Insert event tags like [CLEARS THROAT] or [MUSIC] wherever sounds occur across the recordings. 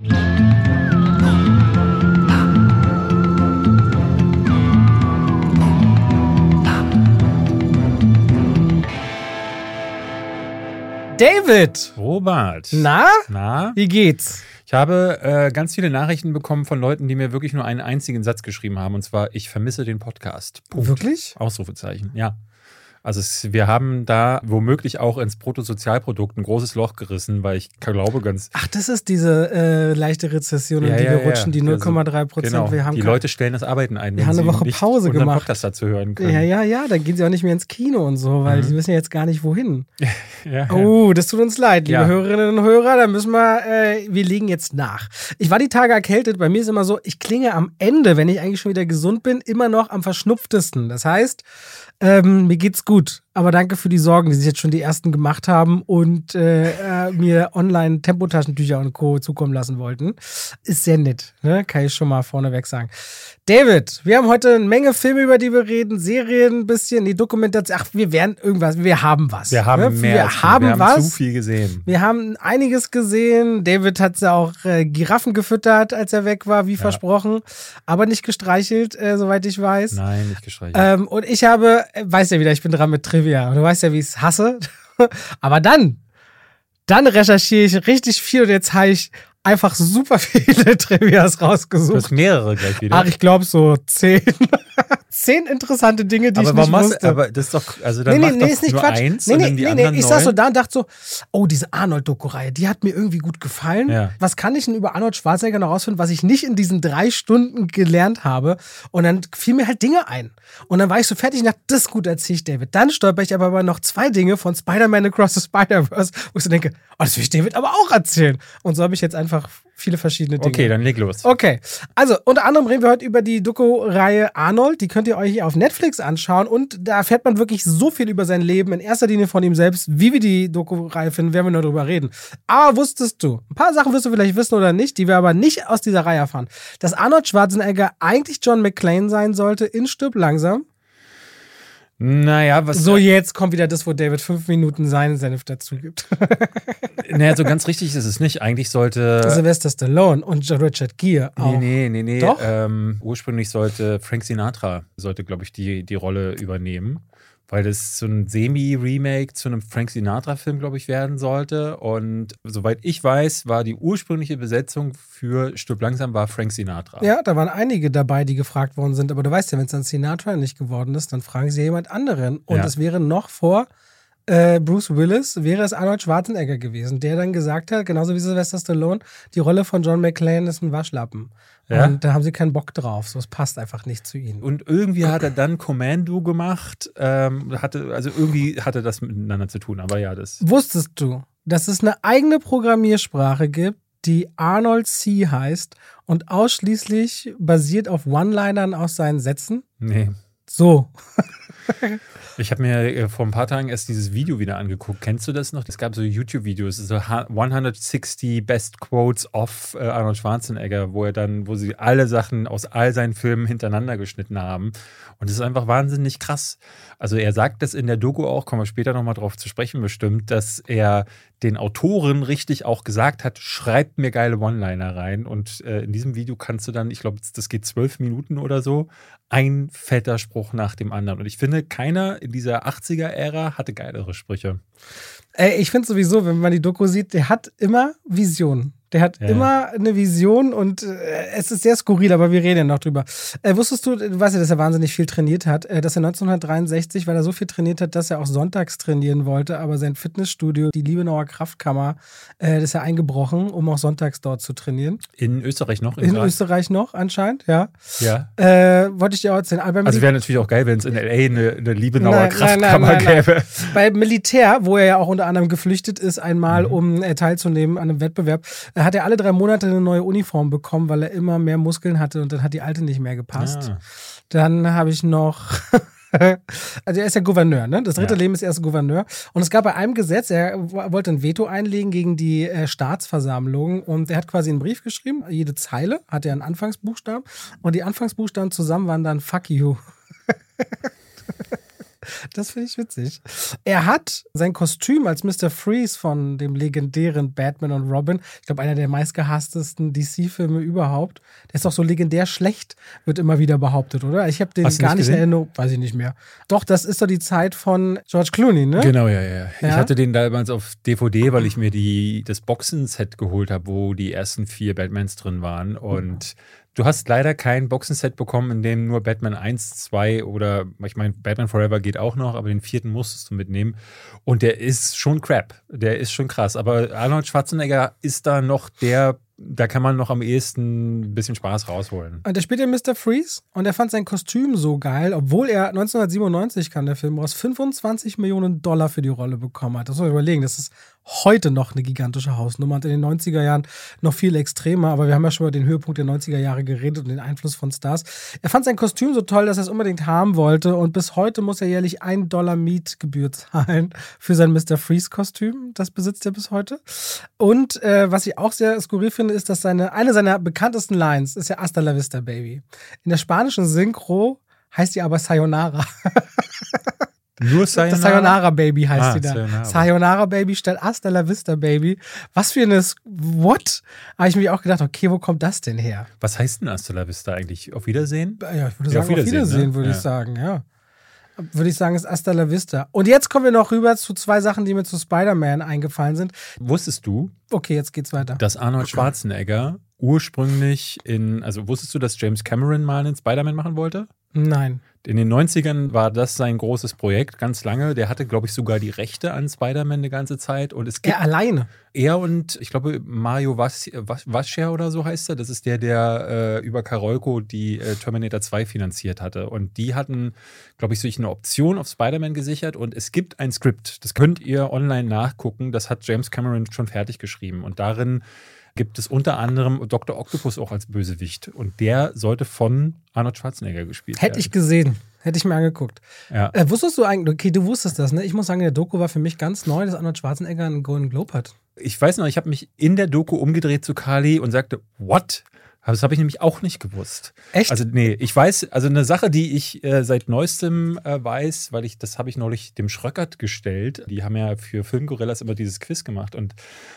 David! Robert. Na? Na? Wie geht's? Ich habe äh, ganz viele Nachrichten bekommen von Leuten, die mir wirklich nur einen einzigen Satz geschrieben haben. Und zwar, ich vermisse den Podcast. Punkt. Wirklich? Ausrufezeichen, ja. Also es, wir haben da womöglich auch ins Bruttosozialprodukt ein großes Loch gerissen, weil ich glaube ganz. Ach, das ist diese äh, leichte Rezession, in Ja, die ja, wir rutschen, die Also, 0,3 Prozent. Genau, wir haben die Leute stellen das Arbeiten ein, Wir haben eine Woche Pause gemacht. Podcast dazu hören können. Ja, ja, ja, dann gehen sie auch nicht mehr ins Kino und so, weil Mhm. die wissen ja jetzt gar nicht wohin. [LAUGHS] Ja. Oh, das tut uns leid, liebe Ja. Hörerinnen und Hörer. Da müssen wir, äh, wir legen jetzt nach. Ich war die Tage erkältet. Bei mir ist immer so, ich klinge am Ende, wenn ich eigentlich schon wieder gesund bin, immer noch am verschnupftesten. Das heißt, ähm, mir geht's gut. Aber danke für die Sorgen, die sich jetzt schon die ersten gemacht haben und äh, äh, mir online Tempotaschentücher und Co. zukommen lassen wollten. Ist sehr nett, ne? kann ich schon mal vorneweg sagen. David, wir haben heute eine Menge Filme, über die wir reden, Serien ein bisschen, die Dokumentation. Ach, wir werden irgendwas, wir haben was. Wir haben ne? mehr. Wir haben wir haben was. zu viel gesehen. Wir haben einiges gesehen. David hat ja auch äh, Giraffen gefüttert, als er weg war, wie versprochen. Aber nicht gestreichelt, äh, soweit ich weiß. Nein, nicht gestreichelt. Ähm, und ich habe, äh, weißt ja wieder, ich bin dran mit Trivia. Und du weißt ja, wie ich es hasse. [LAUGHS] Aber dann, dann recherchiere ich richtig viel und jetzt habe ich einfach super [LAUGHS] viele Trivias du hast rausgesucht. mehrere gleich wieder. Ach, ich glaube so zehn. [LAUGHS] zehn interessante Dinge, die aber ich nicht hast wusste. aber das ist doch, also dann Nee, nee, nee, ist nicht nur Quatsch. eins nee, und nee, die nee, anderen nee. Ich saß so da und dachte so, oh, diese Arnold-Doku-Reihe, die hat mir irgendwie gut gefallen. Ja. Was kann ich denn über Arnold Schwarzenegger noch rausfinden, was ich nicht in diesen drei Stunden gelernt habe? Und dann fiel mir halt Dinge ein. Und dann war ich so fertig und dachte, das gut, erzähl ich David. Dann stolper ich aber über noch zwei Dinge von Spider-Man Across the Spider-Verse, wo ich so denke, oh, das will ich David aber auch erzählen. Und so habe ich jetzt einfach viele verschiedene Dinge. Okay, dann leg los. Okay, also unter anderem reden wir heute über die Doku-Reihe Arnold. Die könnt ihr euch hier auf Netflix anschauen und da erfährt man wirklich so viel über sein Leben, in erster Linie von ihm selbst. Wie wir die Doku-Reihe finden, werden wir nur drüber reden. Aber wusstest du, ein paar Sachen wirst du vielleicht wissen oder nicht, die wir aber nicht aus dieser Reihe erfahren, dass Arnold Schwarzenegger eigentlich John McClane sein sollte in Stirb langsam? Naja, was So, jetzt kommt wieder das, wo David fünf Minuten seinen Senf dazu gibt. [LAUGHS] naja, so ganz richtig ist es nicht. Eigentlich sollte. Sylvester Stallone und Richard Gere auch. Nee, nee, nee, nee. Doch? Ähm, ursprünglich sollte Frank Sinatra, sollte, glaube ich, die, die Rolle übernehmen. Weil das so ein Semi-Remake zu einem Frank Sinatra-Film, glaube ich, werden sollte. Und soweit ich weiß, war die ursprüngliche Besetzung für Stück langsam war Frank Sinatra. Ja, da waren einige dabei, die gefragt worden sind. Aber du weißt ja, wenn es dann Sinatra nicht geworden ist, dann fragen sie jemand anderen. Und Ja. es wäre noch vor äh, Bruce Willis, wäre es Arnold Schwarzenegger gewesen, der dann gesagt hat, genauso wie Sylvester Stallone, die Rolle von John McClane ist ein Waschlappen. Ja? Und da haben sie keinen Bock drauf. So, es passt einfach nicht zu ihnen. Und irgendwie hat er dann Commando gemacht. Ähm, hatte, also irgendwie hatte das miteinander zu tun. Aber ja, das. Wusstest du, dass es eine eigene Programmiersprache gibt, die Arnold C heißt und ausschließlich basiert auf One-Linern aus seinen Sätzen? Nee. So. [LAUGHS] Ich habe mir äh, vor ein paar Tagen erst dieses Video wieder angeguckt. Kennst du das noch? Es gab so YouTube-Videos, so ha- 160 Best Quotes of äh, Arnold Schwarzenegger, wo er dann, wo sie alle Sachen aus all seinen Filmen hintereinander geschnitten haben. Und es ist einfach wahnsinnig krass. Also er sagt das in der Doku auch, kommen wir später nochmal drauf zu sprechen bestimmt, dass er den Autoren richtig auch gesagt hat, schreibt mir geile One-Liner rein. Und äh, in diesem Video kannst du dann, ich glaube, das geht zwölf Minuten oder so, ein fetter Spruch nach dem anderen. Und ich finde, keiner in dieser 80er-Ära hatte geilere Sprüche. Ey, ich finde sowieso, wenn man die Doku sieht, der hat immer Visionen. Der hat Ja. immer eine Vision und äh, es ist sehr skurril, aber wir reden ja noch drüber. Äh, wusstest du, du weißt ja, dass er wahnsinnig viel trainiert hat, äh, dass er 1963, weil er so viel trainiert hat, dass er auch sonntags trainieren wollte, aber sein Fitnessstudio, die Liebenauer Kraftkammer, äh, das ist ja eingebrochen, um auch sonntags dort zu trainieren. In Österreich noch? In Graz? Österreich noch anscheinend, ja. Ja. Äh, wollte ich dir auch erzählen. Aber Also wäre natürlich auch geil, wenn es in L.A. eine, eine Liebenauer nein, Kraftkammer nein, nein. gäbe. Bei Militär, wo er ja auch unter anderem geflüchtet ist, einmal, Mhm. um äh, teilzunehmen an einem Wettbewerb, äh, hat er alle drei Monate eine neue Uniform bekommen, weil er immer mehr Muskeln hatte und dann hat die alte nicht mehr gepasst. Ah. Dann habe ich noch. [LAUGHS] Also er ist ja Gouverneur, ne? Das dritte Ja. Leben ist erst Gouverneur. Und es gab bei einem Gesetz, er wollte ein Veto einlegen gegen die äh, Staatsversammlung und er hat quasi einen Brief geschrieben. Jede Zeile hat er einen Anfangsbuchstaben und die Anfangsbuchstaben zusammen waren dann Fuck you. [LAUGHS] Das finde ich witzig. Er hat sein Kostüm als Mr. Freeze von dem legendären Batman und Robin, ich glaube, einer der meistgehasstesten DC-Filme überhaupt. Der ist doch so legendär schlecht, wird immer wieder behauptet, oder? Ich habe den gar nicht, in Erinnerung, weiß ich nicht mehr. Doch, das ist doch die Zeit von George Clooney, ne? Genau, ja, ja. ja? Ich hatte den damals auf DVD, weil ich mir die, das Boxenset geholt habe, wo die ersten vier Batmans drin waren. Und Du hast leider kein Boxenset bekommen, in dem nur Batman 1, 2 oder ich meine, Batman Forever geht auch noch, aber den vierten musstest du mitnehmen. Und der ist schon crap. Der ist schon krass. Aber Arnold Schwarzenegger ist da noch der da kann man noch am ehesten ein bisschen Spaß rausholen. Und der spielt ja Mr. Freeze und er fand sein Kostüm so geil, obwohl er 1997 kam der Film raus, 25 Millionen Dollar für die Rolle bekommen hat. Das muss man überlegen, das ist heute noch eine gigantische Hausnummer und in den 90er Jahren noch viel extremer, aber wir haben ja schon über den Höhepunkt der 90er Jahre geredet und den Einfluss von Stars. Er fand sein Kostüm so toll, dass er es unbedingt haben wollte und bis heute muss er jährlich ein Dollar Mietgebühr zahlen für sein Mr. Freeze Kostüm. Das besitzt er bis heute. Und äh, was ich auch sehr skurril finde, ist, dass seine, eine seiner bekanntesten Lines ist ja Hasta la Vista Baby. In der spanischen Synchro heißt die aber Sayonara. [LAUGHS] Nur Sayonara? Das Sayonara Baby heißt ah, die da. Sayonara. Sayonara Baby statt Hasta la Vista Baby. Was für eine. What? Habe ich mich auch gedacht, okay, wo kommt das denn her? Was heißt denn Hasta la Vista eigentlich? Auf Wiedersehen? Ja, ich würde sagen, auf Wiedersehen, auf Wiedersehen ne? würde ja. ich sagen, ja. Würde ich sagen, ist Hasta la Vista. Und jetzt kommen wir noch rüber zu zwei Sachen, die mir zu Spider-Man eingefallen sind. Wusstest du? Okay, jetzt geht's weiter. Dass Arnold Schwarzenegger ursprünglich in, also wusstest du, dass James Cameron mal einen Spider-Man machen wollte? Nein. In den 90ern war das sein großes Projekt, ganz lange. Der hatte, glaube ich, sogar die Rechte an Spider-Man eine ganze Zeit. Und es gibt er alleine? Er und, ich glaube, Mario Wascher oder so heißt er. Das ist der, der äh, über Karolko die äh, Terminator 2 finanziert hatte. Und die hatten, glaube ich, sich eine Option auf Spider-Man gesichert. Und es gibt ein Skript, das könnt ihr online nachgucken. Das hat James Cameron schon fertig geschrieben. Und darin gibt es unter anderem Dr. Octopus auch als Bösewicht. Und der sollte von Arnold Schwarzenegger gespielt werden. Hätte ich gesehen. Hätte ich mir angeguckt. Ja. Äh, wusstest du eigentlich, okay, du wusstest das, ne? Ich muss sagen, der Doku war für mich ganz neu, dass Arnold Schwarzenegger einen Golden Globe hat. Ich weiß noch, ich habe mich in der Doku umgedreht zu Kali und sagte, what? Aber das habe ich nämlich auch nicht gewusst. Echt? Also, nee, ich weiß, also eine Sache, die ich äh, seit neuestem äh, weiß, weil ich, das habe ich neulich dem Schröckert gestellt. Die haben ja für Filmgorillas immer dieses Quiz gemacht. Und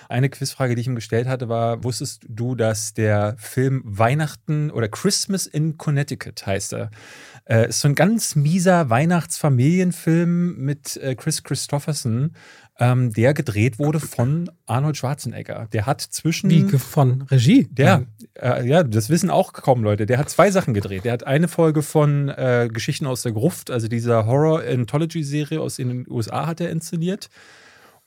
eine Quizfrage, die ich ihm gestellt hatte, war: Wusstest du, dass der Film Weihnachten oder Christmas in Connecticut heißt er? Äh, ist so ein ganz mieser Weihnachtsfamilienfilm mit äh, Chris Christopherson ähm, der gedreht wurde von Arnold Schwarzenegger. Der hat zwischen. Wie von Regie? Der, äh, ja, das wissen auch kaum Leute. Der hat zwei Sachen gedreht. Der hat eine Folge von äh, Geschichten aus der Gruft, also dieser Horror-Anthology-Serie aus den USA, hat er inszeniert.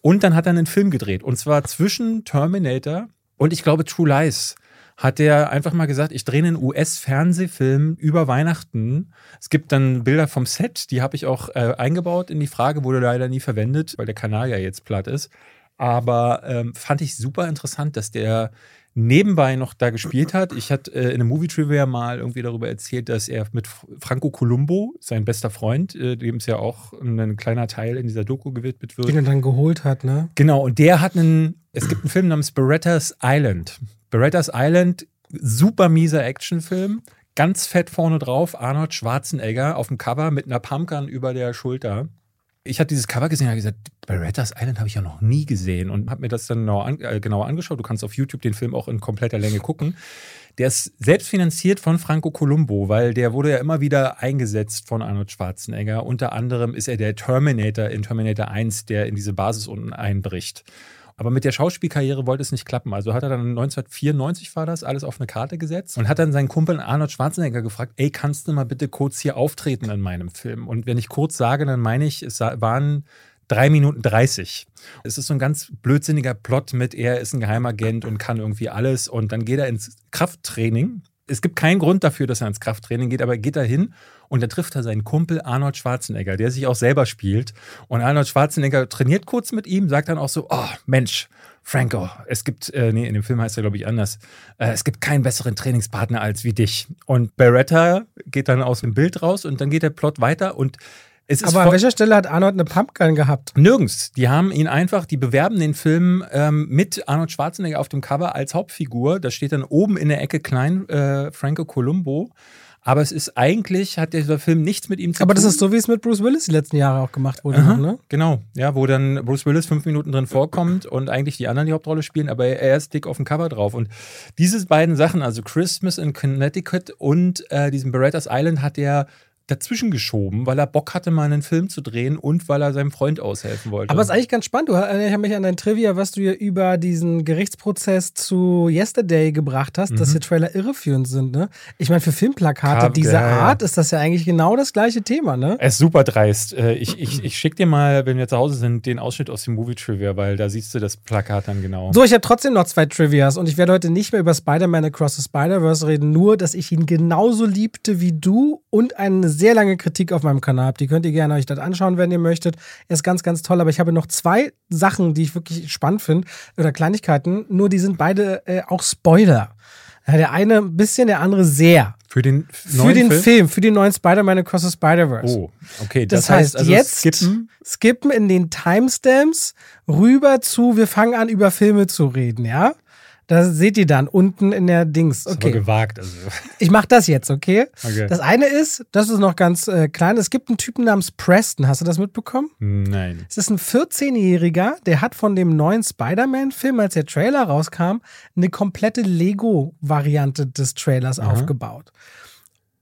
Und dann hat er einen Film gedreht. Und zwar zwischen Terminator und ich glaube True Lies hat er einfach mal gesagt, ich drehe einen US-Fernsehfilm über Weihnachten. Es gibt dann Bilder vom Set, die habe ich auch äh, eingebaut in die Frage, wurde leider nie verwendet, weil der Kanal ja jetzt platt ist. Aber ähm, fand ich super interessant, dass der nebenbei noch da gespielt hat. Ich hatte äh, in einem Movie Trivia mal irgendwie darüber erzählt, dass er mit Franco Columbo, sein bester Freund, äh, dem es ja auch ein kleiner Teil in dieser Doku gewidmet wird. Den er dann geholt hat, ne? Genau, und der hat einen, es gibt einen Film namens Beretta's Island. Beretta's Island, super mieser Actionfilm. Ganz fett vorne drauf, Arnold Schwarzenegger auf dem Cover mit einer Pumpgun über der Schulter. Ich hatte dieses Cover gesehen und habe gesagt, Beretta's Island habe ich ja noch nie gesehen und habe mir das dann genauer, an, äh, genauer angeschaut. Du kannst auf YouTube den Film auch in kompletter Länge gucken. Der ist selbst finanziert von Franco Columbo, weil der wurde ja immer wieder eingesetzt von Arnold Schwarzenegger. Unter anderem ist er der Terminator in Terminator 1, der in diese Basis unten einbricht. Aber mit der Schauspielkarriere wollte es nicht klappen. Also hat er dann 1994 war das alles auf eine Karte gesetzt und hat dann seinen Kumpel Arnold Schwarzenegger gefragt, ey, kannst du mal bitte kurz hier auftreten in meinem Film? Und wenn ich kurz sage, dann meine ich, es waren drei Minuten 30. Es ist so ein ganz blödsinniger Plot mit, er ist ein Geheimagent und kann irgendwie alles und dann geht er ins Krafttraining es gibt keinen Grund dafür, dass er ins Krafttraining geht, aber er geht da hin und da trifft er seinen Kumpel Arnold Schwarzenegger, der sich auch selber spielt. Und Arnold Schwarzenegger trainiert kurz mit ihm, sagt dann auch so: Oh, Mensch, Franco, es gibt, äh, nee, in dem Film heißt er, glaube ich, anders. Äh, es gibt keinen besseren Trainingspartner als wie dich. Und Beretta geht dann aus dem Bild raus und dann geht der Plot weiter und Aber an welcher Stelle hat Arnold eine Pumpgun gehabt? Nirgends. Die haben ihn einfach, die bewerben den Film ähm, mit Arnold Schwarzenegger auf dem Cover als Hauptfigur. Da steht dann oben in der Ecke klein äh, Franco Columbo. Aber es ist eigentlich, hat dieser Film nichts mit ihm zu Aber tun. das ist so, wie es mit Bruce Willis die letzten Jahre auch gemacht wurde, Aha, ne? Genau, ja, wo dann Bruce Willis fünf Minuten drin vorkommt und eigentlich die anderen die Hauptrolle spielen, aber er ist dick auf dem Cover drauf. Und diese beiden Sachen, also Christmas in Connecticut und äh, diesen Berettas Island, hat er dazwischen geschoben, weil er Bock hatte, mal einen Film zu drehen und weil er seinem Freund aushelfen wollte. Aber es ist eigentlich ganz spannend. Du, ich habe mich an dein Trivia, was du hier über diesen Gerichtsprozess zu Yesterday gebracht hast, dass Mhm. hier Trailer irreführend sind. Ne? Ich meine, für Filmplakate Kam- dieser ja, ja. Art ist das ja eigentlich genau das gleiche Thema. Ne? er ist super dreist. Äh, Ich, ich, ich schicke dir mal, wenn wir zu Hause sind, den Ausschnitt aus dem Movie Trivia, weil da siehst du das Plakat dann genau. So, ich habe trotzdem noch zwei Trivias und ich werde heute nicht mehr über Spider-Man Across the Spider-Verse reden, nur, dass ich ihn genauso liebte wie du und eine sehr lange Kritik auf meinem Kanal habe. Die könnt ihr gerne euch das anschauen, wenn ihr möchtet. Er ist ganz, ganz toll, aber ich habe noch zwei Sachen, die ich wirklich spannend finde oder Kleinigkeiten, nur die sind beide äh, auch Spoiler. Ja, der eine ein bisschen, der andere sehr. Für den Für neuen den Film? Film, für den neuen Spider-Man Across the Spider-Verse. Oh, okay. Das, heißt, also jetzt skippen. skippen in den Timestamps rüber zu, wir fangen an, über Filme zu reden, ja? Da seht ihr dann unten in der Dings. Das Okay. aber gewagt. Also. Ich mache das jetzt, okay? Okay. Das eine ist, das ist noch ganz äh, klein, es gibt einen Typen namens Preston. Hast du das mitbekommen? Nein. Es ist ein 14-Jähriger, der hat von dem neuen Spider-Man-Film, als der Trailer rauskam, eine komplette Lego-Variante des Trailers aufgebaut.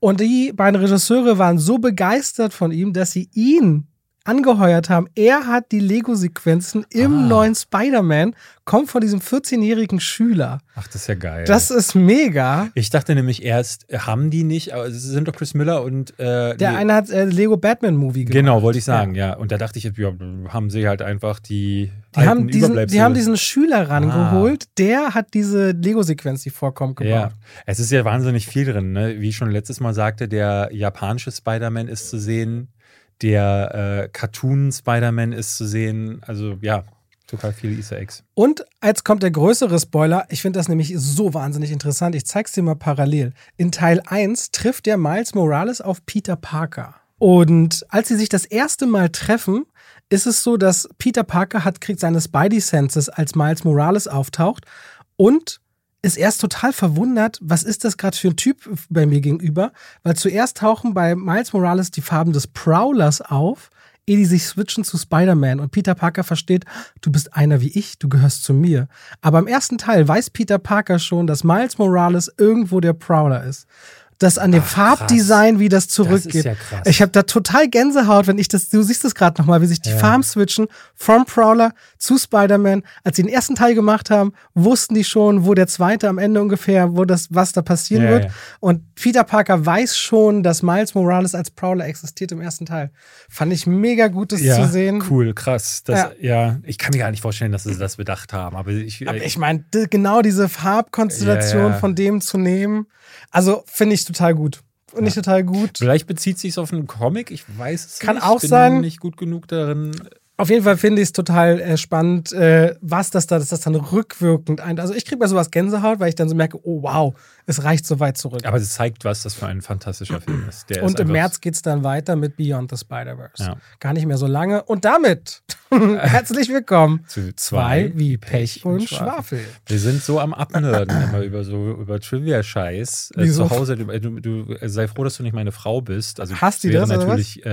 Und die beiden Regisseure waren so begeistert von ihm, dass sie ihn angeheuert haben. Er hat die Lego-Sequenzen im Ah. neuen Spider-Man, kommt von diesem 14-jährigen Schüler. Ach, das ist ja geil. Das ist mega. ich dachte nämlich erst, haben die nicht, aber es sind doch Chris Miller und äh, Der nee, eine hat äh, Lego Batman Movie gemacht. Genau, wollte ich sagen, ja. Und da dachte ich, ja, haben sie halt einfach die, Die haben, diesen, die haben diesen Schüler rangeholt, der hat diese Lego-Sequenz, die vorkommt, gebaut. Ja, es ist ja wahnsinnig viel drin. Ne? Wie ich schon letztes Mal sagte, der japanische Spider-Man ist zu sehen, der äh, Cartoon-Spider-Man ist zu sehen. Also ja, total viele Easter Eggs. Und jetzt kommt der größere Spoiler. Ich finde das nämlich so wahnsinnig interessant. Ich zeig's dir mal parallel. In Teil 1 trifft der Miles Morales auf Peter Parker. Und als sie sich das erste Mal treffen, ist es so, dass Peter Parker hat, kriegt seine Spidey Senses, als Miles Morales auftaucht und ist erst total verwundert, was ist das gerade für ein Typ bei mir gegenüber? Weil zuerst tauchen bei Miles Morales die Farben des Prowlers auf, ehe die sich switchen zu Spider-Man. Und Peter Parker versteht, du bist einer wie ich, du gehörst zu mir. Aber im ersten Teil weiß Peter Parker schon, dass Miles Morales irgendwo der Prowler ist. Das an dem Ach, krass. Farbdesign, wie das zurückgeht. Das ist ja krass. Ich habe da total Gänsehaut, wenn ich das, du siehst es gerade nochmal, wie sich die Ja. Farben switchen from Prowler zu Spider-Man. Als sie den ersten Teil gemacht haben, wussten die schon, wo der zweite am Ende ungefähr, wo das, was da passieren Ja, wird. Und Peter Parker weiß schon, dass Miles Morales als Prowler existiert im ersten Teil. Fand ich mega gut, das zu sehen. cool, krass. Das, Ja. ich kann mir gar nicht vorstellen, dass sie das bedacht haben. Aber ich, Aber ich meine, genau diese Farbkonstellation von dem zu nehmen, also finde ich total gut. Finde ich total gut. Vielleicht bezieht sich auf einen Comic, ich weiß es Kann nicht. auch bin sein. nicht gut genug darin. Auf jeden Fall finde ich es total äh, spannend, äh, was das da, dass das dann rückwirkend ein. Also ich kriege bei sowas Gänsehaut, weil ich dann so merke, oh wow, es reicht so weit zurück. Aber es zeigt, was das für ein fantastischer Film ist. Der Und ist im März geht es dann weiter mit Beyond the Spider-Verse. Ja. Gar nicht mehr so lange. Und damit [LAUGHS] herzlich willkommen Zu zwei wie Pech und Schwafel. Wir sind so am Abnörden immer über so über Trivia-Scheiß. Äh, zu Hause, du, du, du sei froh, dass du nicht meine Frau bist. Also Hasst die das, oder natürlich.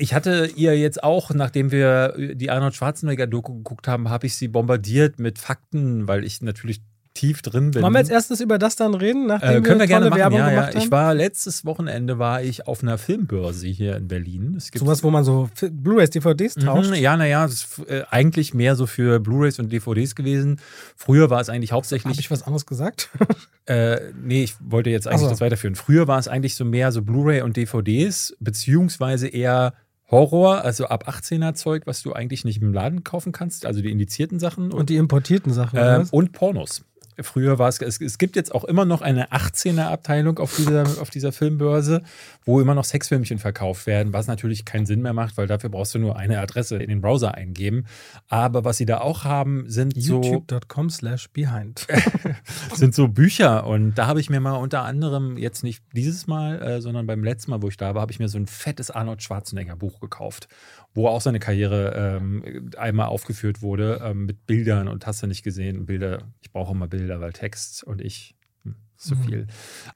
Äh, ich hatte ihr jetzt auch, nachdem wir die Arnold Schwarzenegger-Doku geguckt haben, habe ich sie bombardiert mit Fakten, weil ich natürlich tief drin bin. Wollen wir als erstes über das dann reden, nachdem äh, können wir gerne tolle machen, Werbung ja, ja. haben? Ich war letztes Wochenende war ich auf einer Filmbörse hier in Berlin. Es gibt Sowas, wo man so Blu-rays, DVDs tauscht. Mhm, ja, naja, das ist äh, eigentlich mehr so für Blu-rays und DVDs gewesen. Früher war es eigentlich hauptsächlich. Habe ich was anderes gesagt? [LAUGHS] Äh, nee, ich wollte jetzt eigentlich Ach so. das weiterführen. Früher war es eigentlich so mehr so Blu-ray und DVDs, beziehungsweise eher Horror, also ab 18er Zeug, was du eigentlich nicht im Laden kaufen kannst, also die indizierten Sachen Und die importierten Sachen. ähm, und Pornos. Früher war es, es, es gibt jetzt auch immer noch eine 18er-Abteilung auf dieser, auf dieser Filmbörse, wo immer noch Sexfilmchen verkauft werden, was natürlich keinen Sinn mehr macht, weil dafür brauchst du nur eine Adresse in den Browser eingeben. Aber was sie da auch haben, sind so. YouTube.com slash behind. [LAUGHS] sind so Bücher. Und da habe ich mir mal unter anderem, jetzt nicht dieses Mal, äh, sondern beim letzten Mal, wo ich da war, habe ich mir so ein fettes Arnold Schwarzenegger Buch gekauft wo auch seine Karriere ähm, einmal aufgeführt wurde ähm, mit Bildern und hast du nicht gesehen. Bilder, ich brauche immer Bilder, weil Text und ich hm, zu mhm. viel.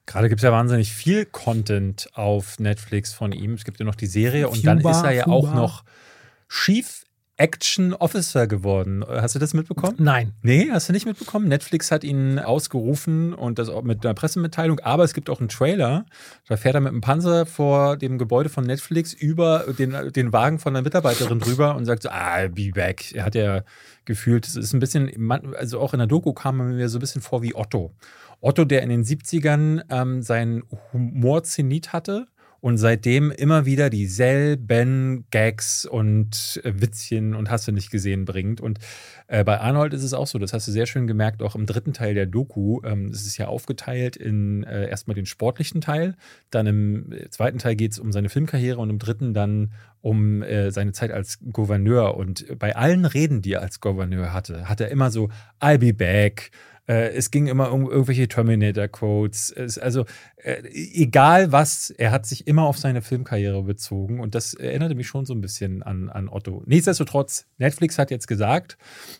Gerade gibt es ja wahnsinnig viel Content auf Netflix von ihm. Es gibt ja noch die Serie und dann ist er ja Fuba. auch noch Chief Action Officer geworden. Hast du das mitbekommen? Nein. Nee, hast du nicht mitbekommen? Netflix hat ihn ausgerufen und das auch mit einer Pressemitteilung, aber es gibt auch einen Trailer. Da fährt er mit einem Panzer vor dem Gebäude von Netflix über den, den Wagen von einer Mitarbeiterin drüber und sagt so, ah, I'll be back. Er hat ja gefühlt, es ist ein bisschen, also auch in der Doku kam er mir so ein bisschen vor wie Otto. Otto, der in den 70ern ähm, seinen Humor-Zenit hatte und seitdem immer wieder dieselben Gags und äh, Witzchen und hast du nicht gesehen bringt. Und äh, bei Arnold ist es auch so, das hast du sehr schön gemerkt, auch im dritten Teil der Doku. Ähm, es ist ja aufgeteilt in äh, erstmal den sportlichen Teil, dann im äh, zweiten Teil geht es um seine Filmkarriere und im dritten dann um äh, seine Zeit als Gouverneur. Und bei allen Reden, die er als Gouverneur hatte, hat er immer so, I'll be back. Äh, es ging immer um irgendwelche Terminator-Quotes. Also äh, egal was, er hat sich immer auf seine Filmkarriere bezogen und das erinnerte mich schon so ein bisschen an, an Otto. Nichtsdestotrotz, Netflix hat jetzt gesagt,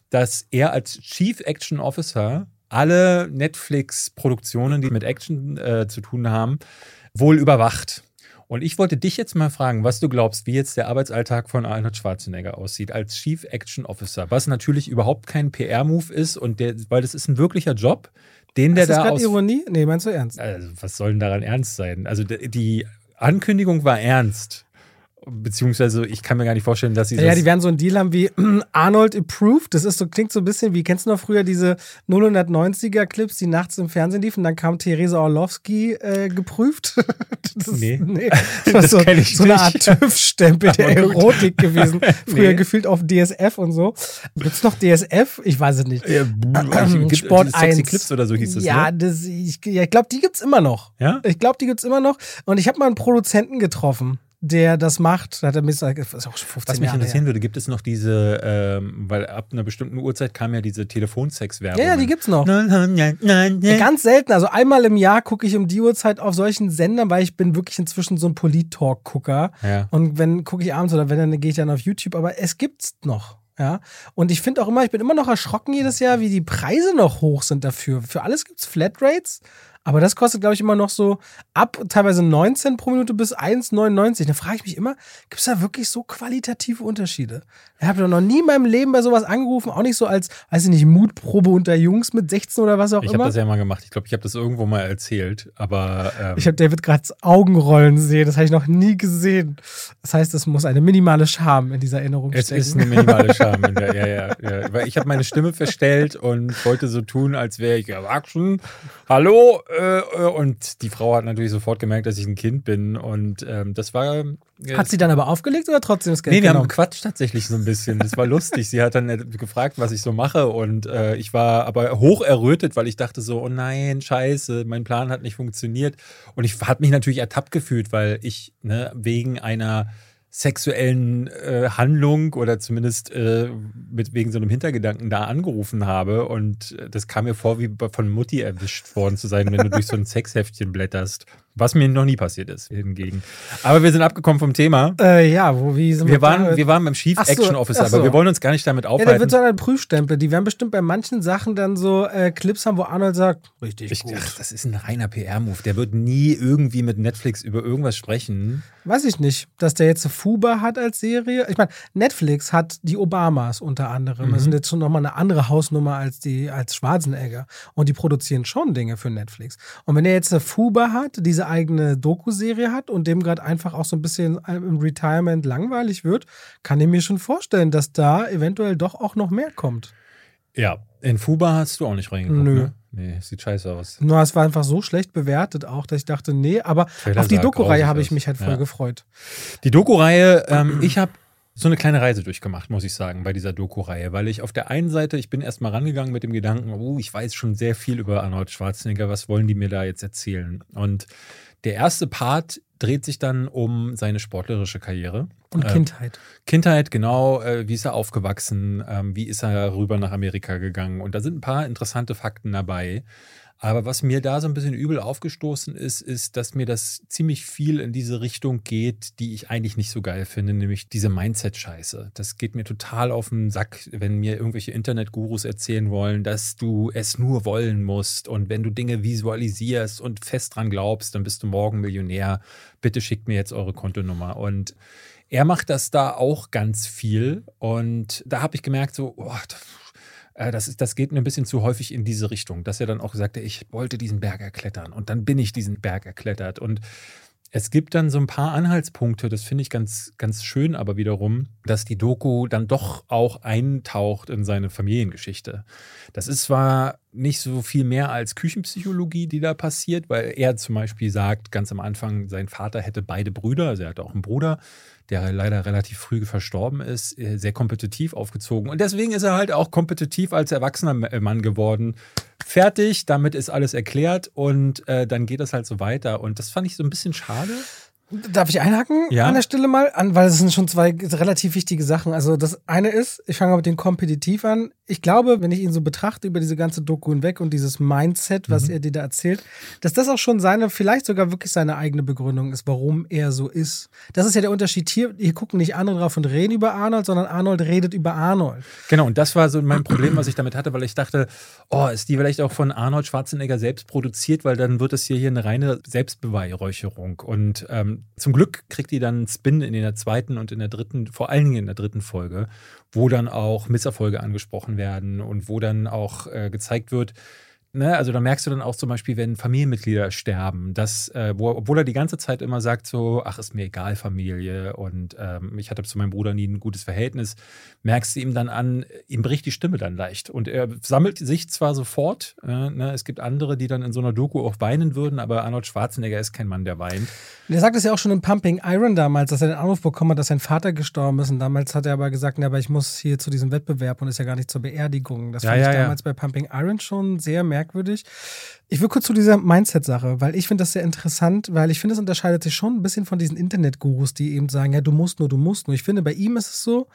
dass er als Chief Action Officer alle Netflix-Produktionen, die mit Action äh, zu tun haben, wohl überwacht. Und ich wollte dich jetzt mal fragen, was du glaubst, wie jetzt der Arbeitsalltag von Arnold Schwarzenegger aussieht als Chief Action Officer, was natürlich überhaupt kein PR-Move ist und der, weil das ist ein wirklicher Job, den der ist das da aus. Ironie? Nee, meinst du ernst? Also, was soll denn daran ernst sein? Also die Ankündigung war ernst. Beziehungsweise, ich kann mir gar nicht vorstellen, dass sie. Ja, die werden so einen Deal haben wie [CLEARS THROAT] Arnold Approved. Das ist so, klingt so ein bisschen wie, kennst du noch früher diese 090er-Clips, die nachts im Fernsehen liefen? Dann kam Theresa Orlowski äh, geprüft. [LAUGHS] das nee. nee. [LAUGHS] Das war das so, so eine Art TÜV-Stempel der Erotik gewesen. [LAUGHS] Früher nee. gefühlt auf DSF und so. Gibt's noch DSF? Ich weiß es nicht. Ja, ähm, Sport 1. Clips oder so hieß das, Ja, ne? das, ich, ja, ich glaube, die gibt's immer noch. Ja? Ich glaube, die gibt's immer noch. Und ich habe mal einen Produzenten getroffen der das macht. Hat er mir gesagt, das ist auch schon 15 Was mich Jahre interessieren her. würde, gibt es noch diese, ähm, weil ab einer bestimmten Uhrzeit kam ja diese Telefonsex-Werbung. Ja, ja, die gibt's noch. Ganz selten. Also einmal im Jahr gucke ich um die Uhrzeit auf solchen Sendern, weil ich bin wirklich inzwischen so ein Polit-Talk-Gucker. Ja. Und wenn gucke ich abends oder wenn, dann gehe ich dann auf YouTube. Aber es gibt's noch. Ja, und ich finde auch immer, ich bin immer noch erschrocken jedes Jahr, wie die Preise noch hoch sind dafür. Für alles gibt es Flatrates, aber das kostet, glaube ich, immer noch so ab teilweise 19 pro Minute bis 1,99. Da frage ich mich immer, gibt es da wirklich so qualitative Unterschiede? Ich habe doch noch nie in meinem Leben bei sowas angerufen, auch nicht so als, weiß ich nicht, Mutprobe unter Jungs mit 16 oder was auch ich immer. Ich habe das ja mal gemacht. Ich glaube, ich habe das irgendwo mal erzählt, aber. Ähm ich habe David gerade Augenrollen sehen. Das habe ich noch nie gesehen. Das heißt, es muss eine minimale Scham in dieser Erinnerung es stecken. Es ist eine minimale [LAUGHS] Scham. In der, ja, ja, ja. Weil ich habe meine Stimme verstellt und wollte so tun, als wäre ich erwachsen. Hallo, äh, äh, und die Frau hat natürlich sofort gemerkt, dass ich ein Kind bin. Und ähm, das war. Äh, hat sie dann aber aufgelegt oder trotzdem das Geld Nee, wir genommen? haben gequatscht tatsächlich so ein bisschen. Das war lustig. Sie hat dann äh, gefragt, was ich so mache. Und äh, ich war aber hoch errötet, weil ich dachte so, oh nein, scheiße, mein Plan hat nicht funktioniert. Und ich habe mich natürlich ertappt gefühlt, weil ich ne, wegen einer sexuellen äh, Handlung oder zumindest äh, mit wegen so einem Hintergedanken da angerufen habe. Und das kam mir vor, wie von Mutti erwischt worden zu sein, wenn du durch so ein [LAUGHS] Sexheftchen blätterst. Was mir noch nie passiert ist, hingegen. Aber wir sind abgekommen vom Thema. Äh, ja, wo wie sind wir? Wir waren, wir waren beim Chief so, Action Officer, so. aber wir wollen uns gar nicht damit aufhalten. Ja, der wird so ein Prüfstempel. Die werden bestimmt bei manchen Sachen dann so äh, Clips haben, wo Arnold sagt, richtig ich, gut. Ach, das ist ein reiner PR-Move. Der wird nie irgendwie mit Netflix über irgendwas sprechen. Weiß ich nicht. Dass der jetzt Fuba hat als Serie. Ich meine, Netflix hat die Obamas unter anderem. Mhm. Das sind jetzt schon nochmal eine andere Hausnummer als die als Schwarzenegger. Und die produzieren schon Dinge für Netflix. Und wenn er jetzt eine Fuba hat, diese eigene Doku-Serie hat und dem gerade einfach auch so ein bisschen im Retirement langweilig wird, kann ich mir schon vorstellen, dass da eventuell doch auch noch mehr kommt. Ja, in Fuba hast du auch nicht reingeguckt, Nö. ne? Nee, sieht scheiße aus. Nur es war einfach so schlecht bewertet auch, dass ich dachte, nee, aber Trailer auf die Doku-Reihe habe ich mich halt voll ja. gefreut. Die Doku-Reihe, ähm, [CLEARS THROAT] ich habe so eine kleine Reise durchgemacht, muss ich sagen, bei dieser Doku-Reihe, weil ich auf der einen Seite, ich bin erstmal rangegangen mit dem Gedanken, oh, ich weiß schon sehr viel über Arnold Schwarzenegger, was wollen die mir da jetzt erzählen? Und der erste Part dreht sich dann um seine sportlerische Karriere. Und äh, Kindheit. Kindheit, genau. Äh, wie ist er aufgewachsen? Ähm, wie ist er rüber nach Amerika gegangen? Und da sind ein paar interessante Fakten dabei. Aber was mir da so ein bisschen übel aufgestoßen ist, ist, dass mir das ziemlich viel in diese Richtung geht, die ich eigentlich nicht so geil finde, nämlich diese Mindset-Scheiße. Das geht mir total auf den Sack, wenn mir irgendwelche Internet-Gurus erzählen wollen, dass du es nur wollen musst und wenn du Dinge visualisierst und fest dran glaubst, dann bist du morgen Millionär. Bitte schickt mir jetzt eure Kontonummer. Und er macht das da auch ganz viel und da habe ich gemerkt, so, oh, äh, das, ist, das geht mir ein bisschen zu häufig in diese Richtung, dass er dann auch sagte, ich wollte diesen Berg erklettern und dann bin ich diesen Berg erklettert. Und es gibt dann so ein paar Anhaltspunkte, das finde ich ganz, ganz schön, aber wiederum, dass die Doku dann doch auch eintaucht in seine Familiengeschichte. Das ist zwar nicht so viel mehr als Küchenpsychologie, die da passiert, weil er zum Beispiel sagt, ganz am Anfang, sein Vater hätte beide Brüder, also er hat auch einen Bruder, der leider relativ früh verstorben ist, äh, sehr kompetitiv aufgezogen. Und deswegen ist er halt auch kompetitiv als erwachsener äh, Mann geworden. Fertig, damit ist alles erklärt und äh, dann geht es halt so weiter. Und das fand ich so ein bisschen schade. Darf ich einhaken ja. an der Stelle mal? An, weil es sind schon zwei relativ wichtige Sachen. Also das eine ist, ich fange mit dem Kompetitiv an. Ich glaube, wenn ich ihn so betrachte über diese ganze Doku hinweg und dieses Mindset, was mhm. er dir da erzählt, dass das auch schon seine, vielleicht sogar wirklich seine eigene Begründung ist, warum er so ist. Das ist ja der Unterschied hier. Hier gucken nicht andere drauf und reden über Arnold, sondern Arnold redet über Arnold. Genau, und das war so mein Problem, was ich damit hatte, weil ich dachte, oh, ist die vielleicht auch von Arnold Schwarzenegger selbst produziert, weil dann wird es hier, hier eine reine Selbstbeweihräucherung. Und ähm, zum Glück kriegt die dann einen Spin in der zweiten und in der dritten, vor allen Dingen in der dritten Folge, wo dann auch Misserfolge angesprochen werden und wo dann auch äh, gezeigt wird, Ne, also da merkst du dann auch zum Beispiel, wenn Familienmitglieder sterben, dass, äh, wo, obwohl er die ganze Zeit immer sagt, so, ach, ist mir egal, Familie und ähm, ich hatte zu meinem Bruder nie ein gutes Verhältnis, merkst du ihm dann an, ihm bricht die Stimme dann leicht. Und er sammelt sich zwar sofort, äh, ne, es gibt andere, die dann in so einer Doku auch weinen würden, aber Arnold Schwarzenegger ist kein Mann, der weint. Der sagt es ja auch schon in Pumping Iron damals, dass er den Anruf bekommen hat, dass sein Vater gestorben ist. Und damals hat er aber gesagt, ja, aber ich muss hier zu diesem Wettbewerb und ist ja gar nicht zur Beerdigung. Das ja, fand ja, ich damals ja. bei Pumping Iron schon sehr merkwürdig. Ich will kurz zu dieser Mindset-Sache, weil ich finde das sehr interessant, weil ich finde, es unterscheidet sich schon ein bisschen von diesen Internet-Gurus, die eben sagen, ja, du musst nur, du musst nur. Ich finde, bei ihm ist es so,